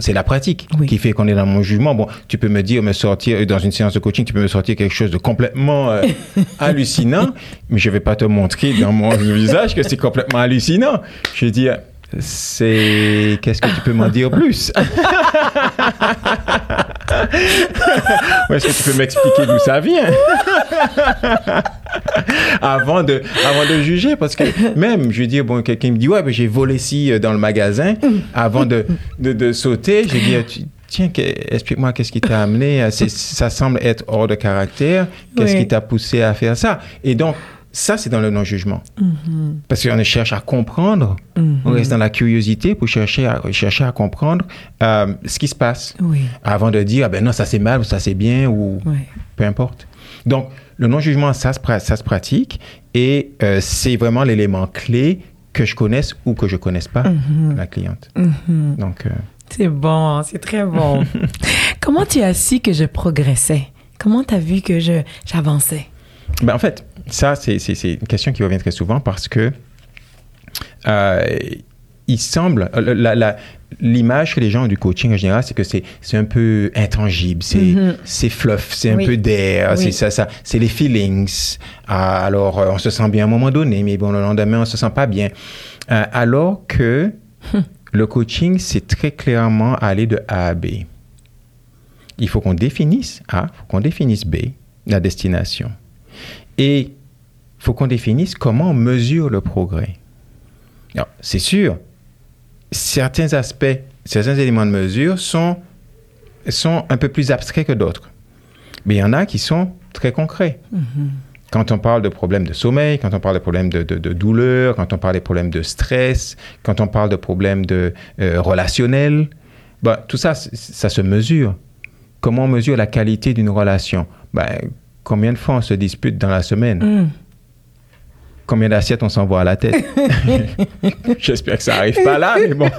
C'est la pratique Oui. qui fait qu'on est dans mon jugement. Bon, tu peux me dire, me sortir, dans une séance de coaching, tu peux me sortir quelque chose de complètement euh, *laughs* hallucinant, mais je vais pas te montrer dans mon *laughs* visage que c'est complètement hallucinant. Je veux dire, c'est. Qu'est-ce que tu peux m'en dire plus? *laughs* *laughs* Est-ce que tu peux m'expliquer d'où ça vient? *laughs* avant, de, avant de juger, parce que même, je veux dire, bon, quelqu'un me dit, ouais, j'ai volé ci euh, dans le magasin. Avant de, de, de sauter, j'ai dit, tiens, que- explique-moi qu'est-ce qui t'a amené. Ça semble être hors de caractère. Qu'est-ce Oui. qui t'a poussé à faire ça? Et donc, ça, c'est dans le non-jugement. Parce qu'on cherche à comprendre, on reste dans la curiosité pour chercher à, chercher à comprendre euh, ce qui se passe Oui. avant de dire, ah ben non, ça c'est mal ou ça c'est bien ou Oui. peu importe. Donc, le non-jugement, ça se, ça se pratique et euh, c'est vraiment l'élément clé que je connaisse ou que je connaisse pas la cliente. Mhm. Donc, euh, C'est bon, c'est très bon. *laughs* Comment tu as su que je progressais? Comment tu as vu que je j'avançais? ben, en fait, ça, c'est une question qui revient très souvent parce que euh, il semble, euh, l'image que les gens ont du coaching en général, c'est que c'est un peu intangible, c'est c'est fluff, c'est un peu d'air, Oui. c'est ça, ça, c'est les feelings. Ah, alors, euh, on se sent bien à un moment donné, mais bon, le lendemain, on se sent pas bien. Euh, alors que le coaching, c'est très clairement aller de A à B. Il faut qu'on définisse A, il faut qu'on définisse B, la destination. Et faut qu'on définisse comment on mesure le progrès. Alors, c'est sûr, certains aspects, certains éléments de mesure sont, sont un peu plus abstraits que d'autres. Mais il y en a qui sont très concrets. Quand on parle de problèmes de sommeil, quand on parle de problèmes de, de- de douleur, quand on parle des problèmes de stress, quand on parle de problèmes de, euh, relationnels, ben, tout ça, ça se mesure. Comment on mesure la qualité d'une relation? Ben, Combien de fois on se dispute dans la semaine? Mm. Combien d'assiettes on s'envoie à la tête *laughs* J'espère que ça arrive pas là, mais bon.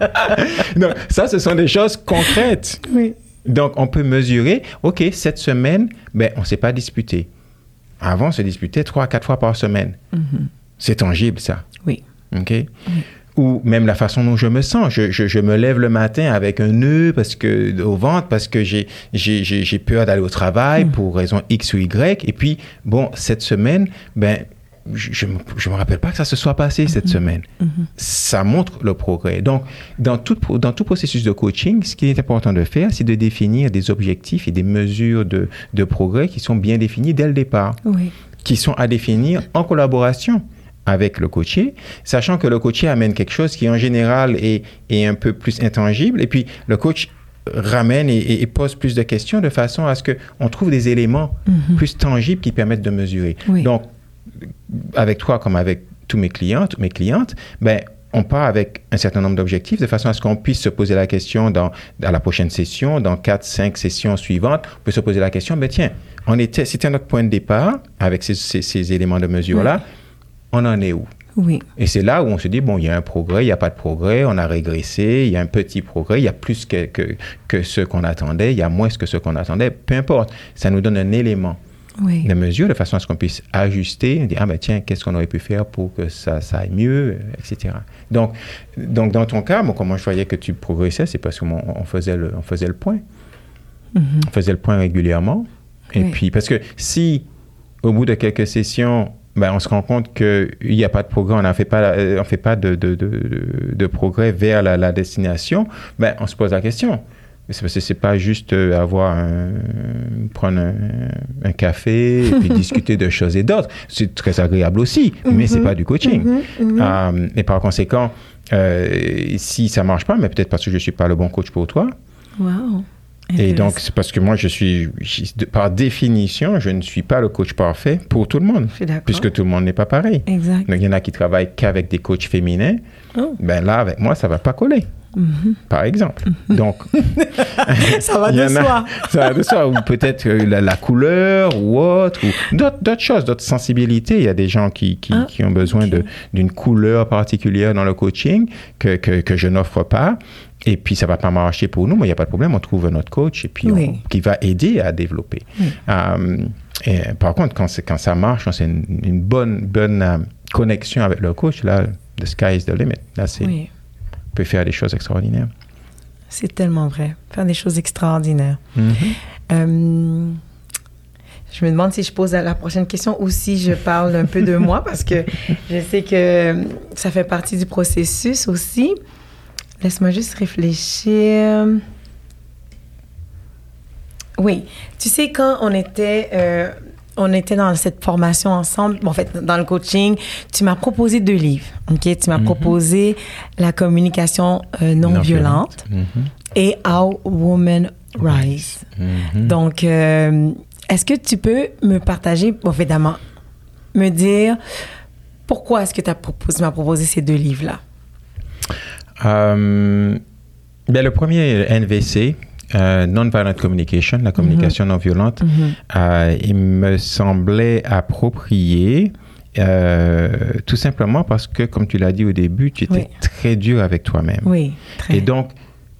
*laughs* Donc, ça, ce sont des choses concrètes. Oui. Donc, on peut mesurer, OK, cette semaine, ben, on ne s'est pas disputé. Avant, on se disputait trois à quatre fois par semaine. C'est tangible, ça. Oui. OK? Ou même la façon dont je me sens. Je, je, je, me lève le matin avec un nœud parce que, au ventre parce que j'ai, j'ai, j'ai peur d'aller au travail pour raison X ou Y. Et puis, bon, cette semaine, ben, je ne me, rappelle pas que ça se soit passé cette semaine. Ça montre le progrès. Donc, dans tout, dans tout processus de coaching, ce qui est important de faire, c'est de définir des objectifs et des mesures de, de progrès qui sont bien définis dès le départ, Oui. qui sont à définir en collaboration avec le coaché, sachant que le coaché amène quelque chose qui en général est, est un peu plus intangible, et puis le coach ramène et, et pose plus de questions de façon à ce qu'on trouve des éléments plus tangibles qui permettent de mesurer. Oui. Donc, avec toi comme avec tous mes clients, toutes mes clientes, ben, on part avec un certain nombre d'objectifs de façon à ce qu'on puisse se poser la question dans, à la prochaine session, dans quatre, cinq sessions suivantes, on peut se poser la question, ben tiens, on était, c'était notre point de départ avec ces, ces, ces éléments de mesure-là, on en est où? Oui. Et c'est là où on se dit, bon, il y a un progrès, il n'y a pas de progrès, on a régressé, il y a un petit progrès, il y a plus que, que, que ce qu'on attendait, il y a moins que ce qu'on attendait, peu importe, ça nous donne un élément Oui. de mesure de façon à ce qu'on puisse ajuster, dire, ah ben tiens, qu'est-ce qu'on aurait pu faire pour que ça, ça aille mieux, etc. Donc, donc, dans ton cas, moi, comment je voyais que tu progressais, c'est parce qu'on on faisait, le, on faisait le point. Mhm. On faisait le point régulièrement. Et puis, parce que si, au bout de quelques sessions, ben, on se rend compte qu'il n'y a pas de progrès, on ne fait pas, euh, on fait pas de, de, de, de progrès vers la, la destination, ben, on se pose la question. C'est parce que c'est pas juste euh, avoir un, prendre un, un café et puis *laughs* discuter de choses et d'autres. C'est très agréable aussi, mais c'est pas du coaching. Euh, et par conséquent, euh, si ça marche pas, mais peut-être parce que je suis pas le bon coach pour toi. Wow. Et donc, c'est parce que moi, je suis, je- par définition, je ne suis pas le coach parfait pour tout le monde. Je suis d'accord. Puisque tout le monde n'est pas pareil. Exact. Donc, il y en a qui travaillent qu'avec des coachs féminins. Oh. Ben là, avec moi, ça va pas coller. Par exemple. Donc, *laughs* Ça va *laughs* de soi. *laughs* ça va de soi. Ou peut-être euh, la, la couleur ou autre. Ou d'autres, choses, d'autres sensibilités. Il y a des gens qui, qui, Ah, qui ont besoin d'une couleur particulière dans le coaching que, que, que je n'offre pas. Et puis, ça va pas marcher pour nous, mais il n'y a pas de problème. On trouve notre coach et puis on- qui va aider à développer. Euh, et, par contre, quand, quand ça marche, quand c'est une, une bonne, bonne euh, connexion avec le coach, là, the sky is the limit. Là, c'est, Oui. On peut faire des choses extraordinaires. C'est tellement vrai. Faire des choses extraordinaires. Mhm. Euh, je me demande si je pose la prochaine question ou si je parle un peu de moi parce que je sais que ça fait partie du processus aussi. Laisse-moi juste réfléchir. Oui, tu sais, quand on était, euh, on était dans cette formation ensemble, en fait, dans le coaching, tu m'as proposé deux livres. OK? Tu m'as proposé La communication euh, non, Non violente Mhm. et How Women Rise. Mhm. Donc, euh, est-ce que tu peux me partager, bon, évidemment, me dire pourquoi est-ce que tu as proposé, m'as proposé ces deux livres-là? Euh, ben, le premier, NVC, euh, Non-Violent Communication, la communication non violente, euh, il me semblait approprié. euh, tout simplement parce que, comme tu l'as dit au début, tu étais Oui. très dur avec toi-même. Oui, très. Et donc,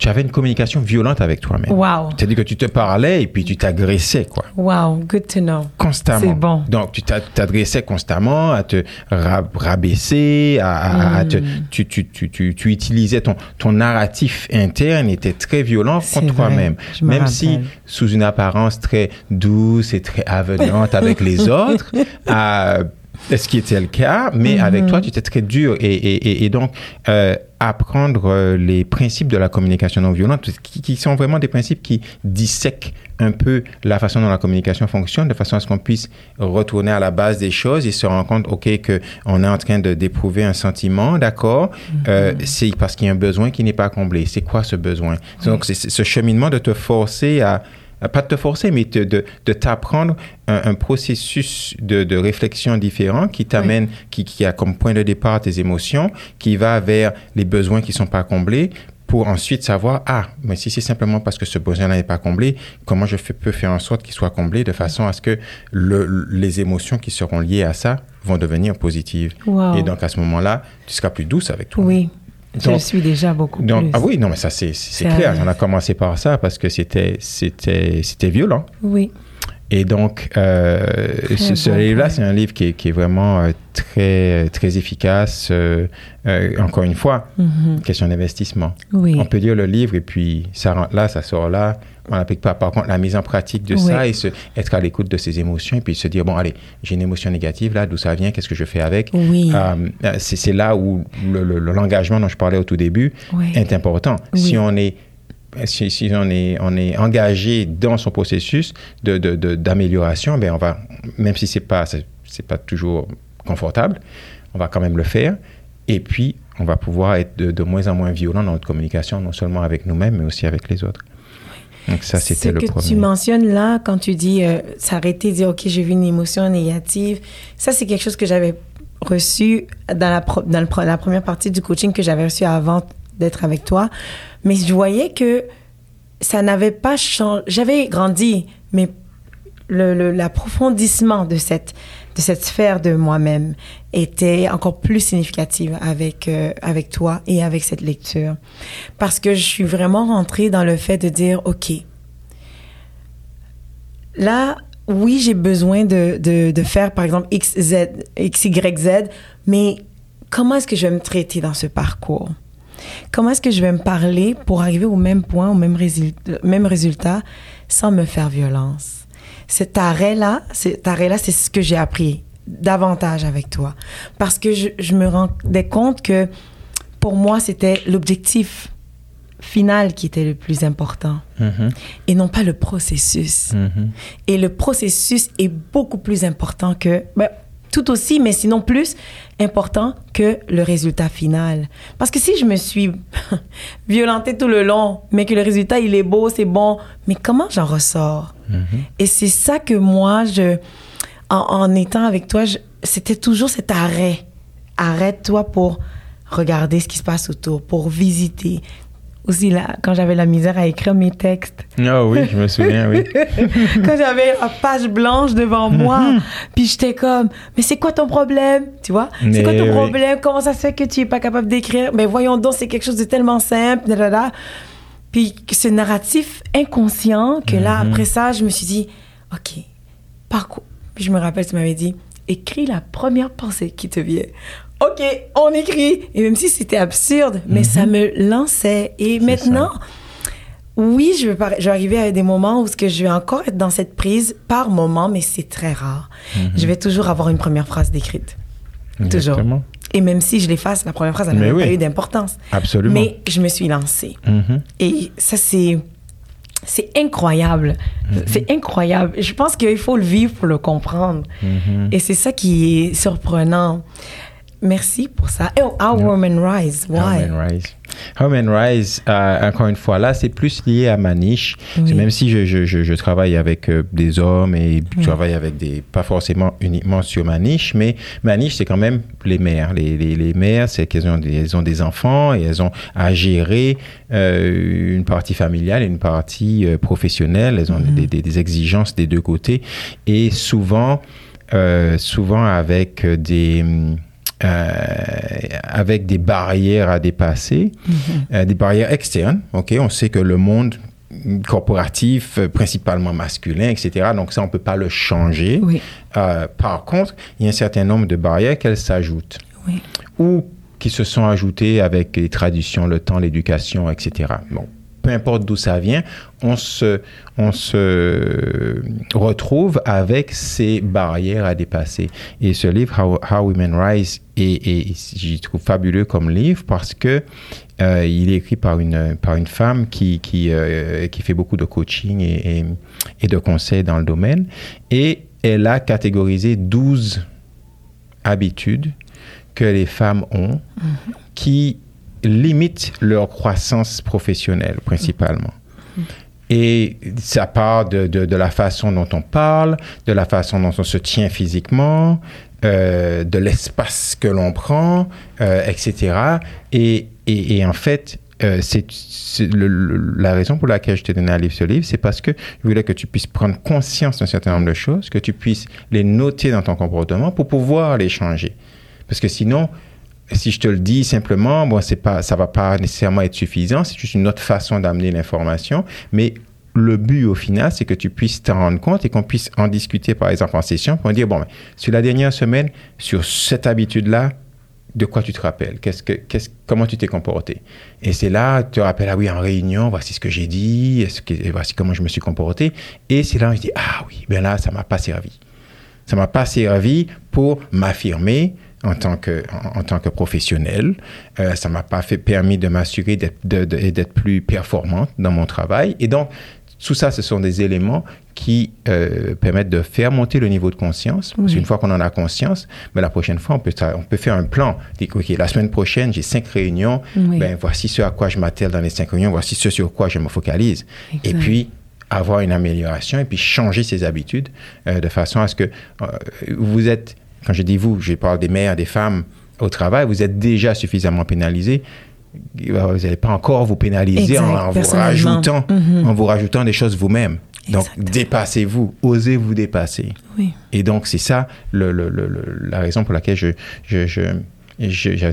tu avais une communication violente avec toi-même. Wow. C'est-à-dire que tu te parlais et puis tu t'agressais, quoi. Wow, good to know. Constamment. C'est bon. Donc, tu t'a- t'adressais constamment à te ra- rabaisser, à, à- à te, tu, tu, tu, tu, tu utilisais ton, ton narratif interne était très violent contre toi-même. Je me Même si, sous une apparence très douce et très avenante avec les *laughs* autres, euh, ce qui était le cas, mais Mm-hmm. avec toi, tu étais très dur. Et, et, et, et donc, euh, apprendre euh, les principes de la communication non violente, qui, qui sont vraiment des principes qui dissèquent un peu la façon dont la communication fonctionne, de façon à ce qu'on puisse retourner à la base des choses et se rendre compte, OK, que on est en train de d'éprouver un sentiment, d'accord, euh, c'est parce qu'il y a un besoin qui n'est pas comblé. C'est quoi ce besoin? Donc, c'est ce cheminement de te forcer à pas de te forcer, mais de, de, de t'apprendre un, un processus de, de réflexion différent qui t'amène, qui, qui a comme point de départ tes émotions, qui va vers les besoins qui sont pas comblés pour ensuite savoir, ah, mais si c'est simplement parce que ce besoin-là n'est pas comblé, comment je fais- peux faire en sorte qu'il soit comblé de façon à ce que le, les émotions qui seront liées à ça vont devenir positives. Wow. Et donc, à ce moment-là, tu seras plus douce avec toi. Oui, Donc- le suis déjà beaucoup Donc, plus. ah oui, non, mais ça, c'est clair. On a commencé par ça parce que c'était c'était c'était violent. Oui. Et donc, euh, ce, livre-là, c'est un livre qui est, qui est vraiment euh, très, très efficace. euh, euh, encore une fois, Mhm. question d'investissement. Oui. On peut lire le livre et puis ça rentre là, ça sort là. On n'applique pas. Par contre, la mise en pratique de ça et se, être à l'écoute de ses émotions et puis se dire, bon, allez, j'ai une émotion négative là, d'où ça vient, qu'est-ce que je fais avec? Oui. Euh, c'est là où le- le- le- l'engagement dont je parlais au tout début Oui. est important. Si on est si, si on est on est engagé dans son processus de de- de- d'amélioration, ben on va même si c'est pas c'est c'est pas toujours confortable, on va quand même le faire. Et puis on va pouvoir être de, de moins en moins violent dans notre communication, non seulement avec nous-mêmes, mais aussi avec les autres. Donc ça, c'était Ce le que premier. tu mentionnes là, quand tu dis euh, s'arrêter, dire OK, j'ai vu une émotion négative, ça c'est quelque chose que j'avais reçu dans, la, pro- dans le pro- la première partie du coaching que j'avais reçu avant d'être avec toi. Mais je voyais que ça n'avait pas changé. J'avais grandi, mais le- le- l'approfondissement de cette, de cette sphère de moi-même était encore plus significative avec, euh, avec toi et avec cette lecture. Parce que je suis vraiment rentrée dans le fait de dire, OK, là, oui, j'ai besoin de, de, de faire, par exemple, X, Z, X, Y, Z, mais comment est-ce que je vais me traiter dans ce parcours? Comment est-ce que je vais me parler pour arriver au même point, au même, résultat, même résultat, sans me faire violence? Cet arrêt-là, cet arrêt-là, c'est ce que j'ai appris davantage avec toi. Parce que je, je me rendais compte que pour moi, c'était l'objectif final qui était le plus important Mhm, et non pas le processus. mhm. Et le processus est beaucoup plus important que, ben, tout aussi, mais sinon plus important que le résultat final. Parce que si je me suis *laughs* violentée tout le long, mais que le résultat, il est beau, c'est bon, mais comment j'en ressors? Et c'est ça que moi, je, en, en étant avec toi, c'était toujours cet arrêt. Arrête-toi pour regarder ce qui se passe autour, pour visiter. Aussi, là, quand j'avais la misère à écrire mes textes, Ah oui, je me souviens, oui. *laughs* quand j'avais la page blanche devant moi, *laughs* puis j'étais comme, mais c'est quoi ton problème, tu vois? C'est quoi ton oui. problème? Comment ça se fait que tu es pas capable d'écrire? Mais voyons donc, c'est quelque chose de tellement simple, da, da, da. Puis ce narratif inconscient que là, après ça, je me suis dit, ok, par quoi? Puis je me rappelle, tu m'avais dit, écris la première pensée qui te vient. Ok, on écrit. Et même si c'était absurde, mais ça me lançait. Et maintenant, oui, je vais, par- je vais arriver à des moments où ce que je vais encore être dans cette prise par moment, mais c'est très rare. Je vais toujours avoir une première phrase décrite. Toujours. Et même si je l'efface, la première phrase, elle n'a même pas oui. eu d'importance. Absolument. Mais je me suis lancée. Mhm. Et ça, c'est. C'est incroyable. C'est incroyable. Je pense qu'il faut le vivre pour le comprendre. Et c'est ça qui est surprenant. Merci pour ça. Oh, How Women Rise. Why? How Men Rise. How Rise, euh, encore une fois, là, c'est plus lié à ma niche. Oui. Même si je, je, je, je travaille avec euh, des hommes et je travaille avec des, pas forcément uniquement sur ma niche, mais ma niche, c'est quand même les mères. Les, les, les mères, c'est qu'elles ont, des, elles ont des enfants et elles ont à gérer euh, une partie familiale et une partie professionnelle. Elles ont des, des, des exigences des deux côtés et souvent, euh, souvent avec des euh, avec des barrières à dépasser, euh, des barrières externes. Ok, on sait que le monde corporatif, euh, principalement masculin, etc. Donc ça, on peut pas le changer. Oui. Euh, par contre, il y a un certain nombre de barrières qu'elles s'ajoutent Oui. ou qui se sont ajoutées avec les traditions, le temps, l'éducation, etc. Bon, importe d'où ça vient, on se, on se retrouve avec ces barrières à dépasser. Et ce livre, How, How Women Rise, est, est, j'y trouve fabuleux comme livre parce que euh, il est écrit par une, par une femme qui, qui, euh, qui fait beaucoup de coaching et, et, et de conseils dans le domaine. Et elle a catégorisé 12 habitudes que les femmes ont qui limitent leur croissance professionnelle principalement. Et ça part de, de, de, la façon dont on parle, de la façon dont on se tient physiquement, euh, de l'espace que l'on prend, euh, etc. Et, et, et, en fait, euh, c'est la raison pour laquelle je t'ai donné à lire ce livre, c'est parce que je voulais que tu puisses prendre conscience d'un certain nombre de choses, que tu puisses les noter dans ton comportement pour pouvoir les changer. Parce que sinon, si je te le dis simplement, bon, c'est pas, ça va pas nécessairement être suffisant. C'est juste une autre façon d'amener l'information. Mais le but au final, c'est que tu puisses t'en rendre compte et qu'on puisse en discuter, par exemple, en session, pour dire, bon, sur la dernière semaine, sur cette habitude-là, de quoi tu te rappelles? Qu'est-ce que, qu'est-ce, Comment tu t'es comporté? Et c'est là, tu te rappelles, ah oui, en réunion, voici ce que j'ai dit, est-ce que, voici comment je me suis comporté. Et c'est là où je dis, ah oui, ben là, ça m'a pas servi. Ça m'a pas servi pour m'affirmer, en tant que, en, tant que professionnel. Euh, ça m'a pas fait permis de m'assurer d'être, d'être plus performante dans mon travail. Et donc, tout ça, ce sont des éléments qui euh, permettent de faire monter le niveau de conscience. Parce qu'une fois qu'on en a conscience, mais ben, la prochaine fois, on peut, on peut faire un plan. Dire, OK, la semaine prochaine, j'ai cinq réunions. Ben, voici ce à quoi je m'attelle dans les cinq réunions. Voici ce sur quoi je me focalise. Et puis, avoir une amélioration et puis changer ses habitudes euh, de façon à ce que euh, vous êtes, quand je dis vous, je parle des mères, des femmes au travail, vous êtes déjà suffisamment pénalisés vous n'allez pas encore vous pénaliser en, vous rajoutant, mhm. en vous rajoutant des choses vous-même. Donc, dépassez-vous, osez vous dépasser. Oui. Et donc, c'est ça le, le, la raison pour laquelle je, je, je,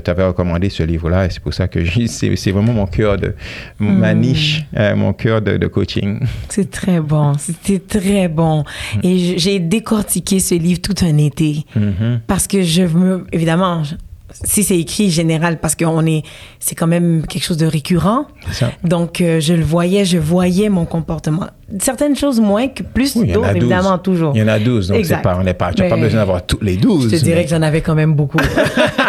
t'avais recommandé ce livre-là et c'est pour ça que *laughs* c'est vraiment mon cœur de ma hmm. niche, euh, mon cœur de, coaching. *laughs* C'est très bon, c'était très bon. Et j'ai décortiqué ce livre tout un été mm-hmm. parce que je me, évidemment, si c'est écrit général parce qu'on est c'est quand même quelque chose de récurrent donc euh, je le voyais je voyais mon comportement certaines choses moins que plus d'autres, évidemment, toujours. Il y en a 12, donc c'est pas, on n'est pas, tu n'as pas besoin d'avoir tous les 12. Je te dirais que j'en avais quand même beaucoup. *laughs*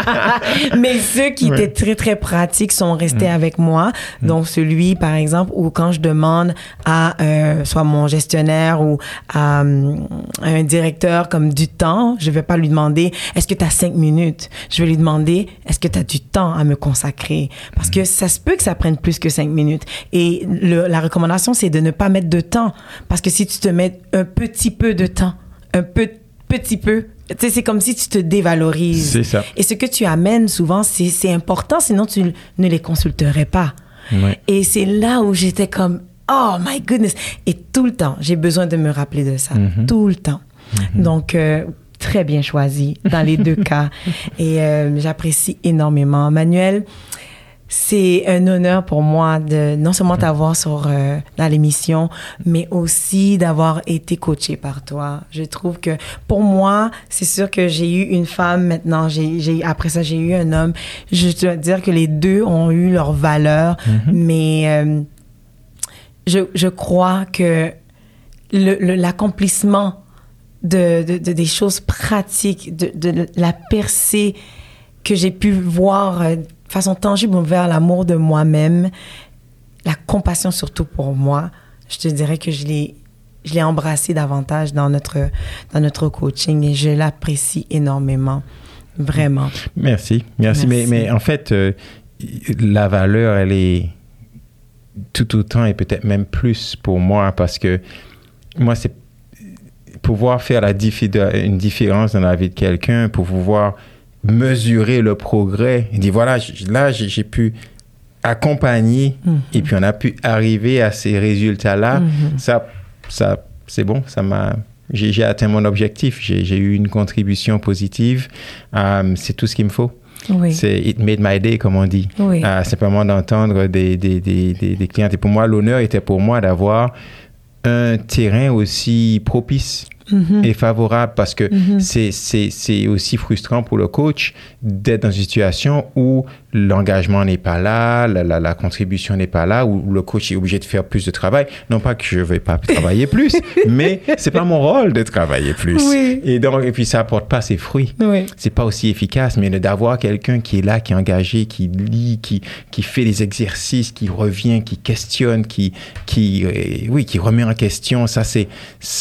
*laughs* mais ceux qui étaient très, très pratiques sont restés mm. avec moi. Mm. Donc, celui, par exemple, où quand je demande à euh, soit mon gestionnaire ou à, euh, un directeur comme du temps, je vais pas lui demander, est-ce que tu as cinq minutes? Je vais lui demander, est-ce que tu as du temps à me consacrer? Parce mm. que ça se peut que ça prenne plus que cinq minutes. Et le, la recommandation, c'est de ne pas mettre de temps. Parce que si tu te mets un petit peu de temps, un peu, petit peu, tu sais, c'est comme si tu te dévalorises. C'est ça. Et ce que tu amènes souvent, c'est important, sinon tu ne les consulterais pas. Et c'est là où j'étais comme, oh my goodness. Et tout le temps, j'ai besoin de me rappeler de ça. Mm-hmm. Tout le temps. Mm-hmm. Donc, euh, très bien choisi dans les deux *laughs* cas. Et euh, j'apprécie énormément. Manuel, c'est un honneur pour moi de non seulement t'avoir sur euh, dans l'émission, mais aussi d'avoir été coaché par toi. Je trouve que pour moi, c'est sûr que j'ai eu une femme maintenant, j'ai après ça j'ai eu un homme. Je dois dire que les deux ont eu leur valeur, mm-hmm. mais euh, je, je crois que l'accomplissement de, de, de, des choses pratiques, de, de la percée que j'ai pu voir euh, façon tangible vers l'amour de moi-même, la compassion surtout pour moi, je te dirais que je l'ai je l'ai embrassé davantage dans notre dans notre coaching et je l'apprécie énormément. Vraiment. Merci, merci, Mais, mais en fait euh, la valeur elle est tout autant et peut-être même plus pour moi parce que moi c'est pouvoir faire la une différence dans la vie de quelqu'un, pour pouvoir mesurer le progrès. Il dit, voilà, là, j'ai pu accompagner mhm. et puis on a pu arriver à ces résultats-là. Mhm. Ça, ça c'est bon, ça m'a... J'ai atteint mon objectif, j'ai eu une contribution positive. Euh, c'est tout ce qu'il me faut. C'est it made my day, comme on dit. Oui. Euh, simplement d'entendre des, des, des, des, clients. Et pour moi, l'honneur était pour moi d'avoir un terrain aussi propice Mm-hmm. est favorable parce que mm-hmm. c'est aussi frustrant pour le coach d'être dans une situation où l'engagement n'est pas là, la, la, contribution n'est pas là, où le coach est obligé de faire plus de travail. Non pas que je ne vais pas *laughs* travailler plus, mais c'est pas mon rôle de travailler plus. Et donc, et puis ça apporte pas ses fruits. Oui. C'est pas aussi efficace, mais d'avoir quelqu'un qui est là, qui est engagé, qui lit, qui, qui fait des exercices, qui revient, qui questionne, qui, qui, euh, oui, qui remet en question, ça c'est,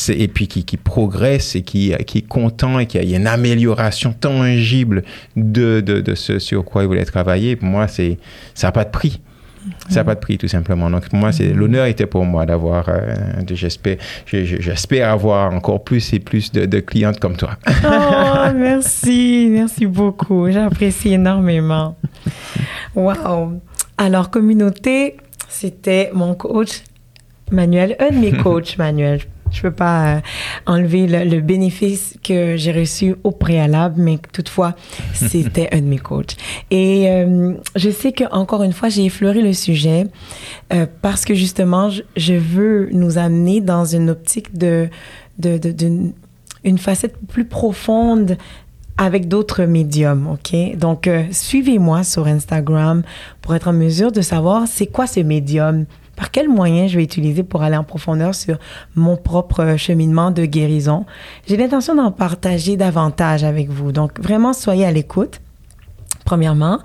et puis qui, qui progresse et qui, qui est content et qui a, y a une amélioration tangible de, de, de ce sur quoi il voulait travailler pour moi, c'est, ça n'a pas de prix. Ça n'a pas de prix, tout simplement. Donc, pour moi, c'est, l'honneur était pour moi d'avoir, euh, j'espère, j'espère avoir encore plus et plus de, clientes comme toi. oh, *laughs* merci, merci beaucoup. J'apprécie énormément. Wow. Alors, communauté, c'était mon coach Manuel, un de mes *laughs* coachs, Manuel Je peux pas euh, enlever le, le, bénéfice que j'ai reçu au préalable, mais toutefois, *laughs* c'était un de mes coachs. Et euh, je sais que encore une fois, j'ai effleuré le sujet euh, parce que justement, je, je, veux nous amener dans une optique de, de, de, de une facette plus profonde avec d'autres médiums, ok? Donc, euh, suivez-moi sur Instagram pour être en mesure de savoir c'est quoi ce médium, par quel moyen je vais utiliser pour aller en profondeur sur mon propre cheminement de guérison? J'ai l'intention d'en partager davantage avec vous. Donc, vraiment, soyez à l'écoute premièrement.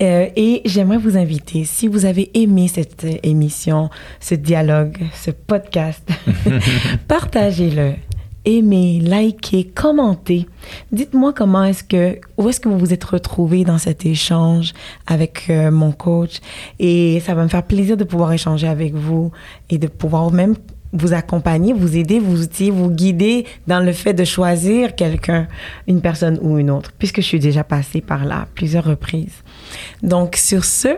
Euh, et j'aimerais vous inviter, si vous avez aimé cette émission, ce dialogue, ce podcast, *laughs* partagez-le aimez, likez, commentez. Dites-moi comment est-ce que, où est-ce que vous vous êtes retrouvé dans cet échange avec euh, mon coach. Et ça va me faire plaisir de pouvoir échanger avec vous et de pouvoir même vous accompagner, vous aider, vous outiller, vous guider dans le fait de choisir quelqu'un, une personne ou une autre, puisque je suis déjà passée par là plusieurs reprises. Donc, sur ce,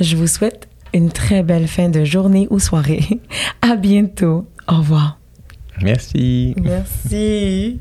je vous souhaite une très belle fin de journée ou soirée. *laughs* À bientôt. Au revoir. Merci. Merci.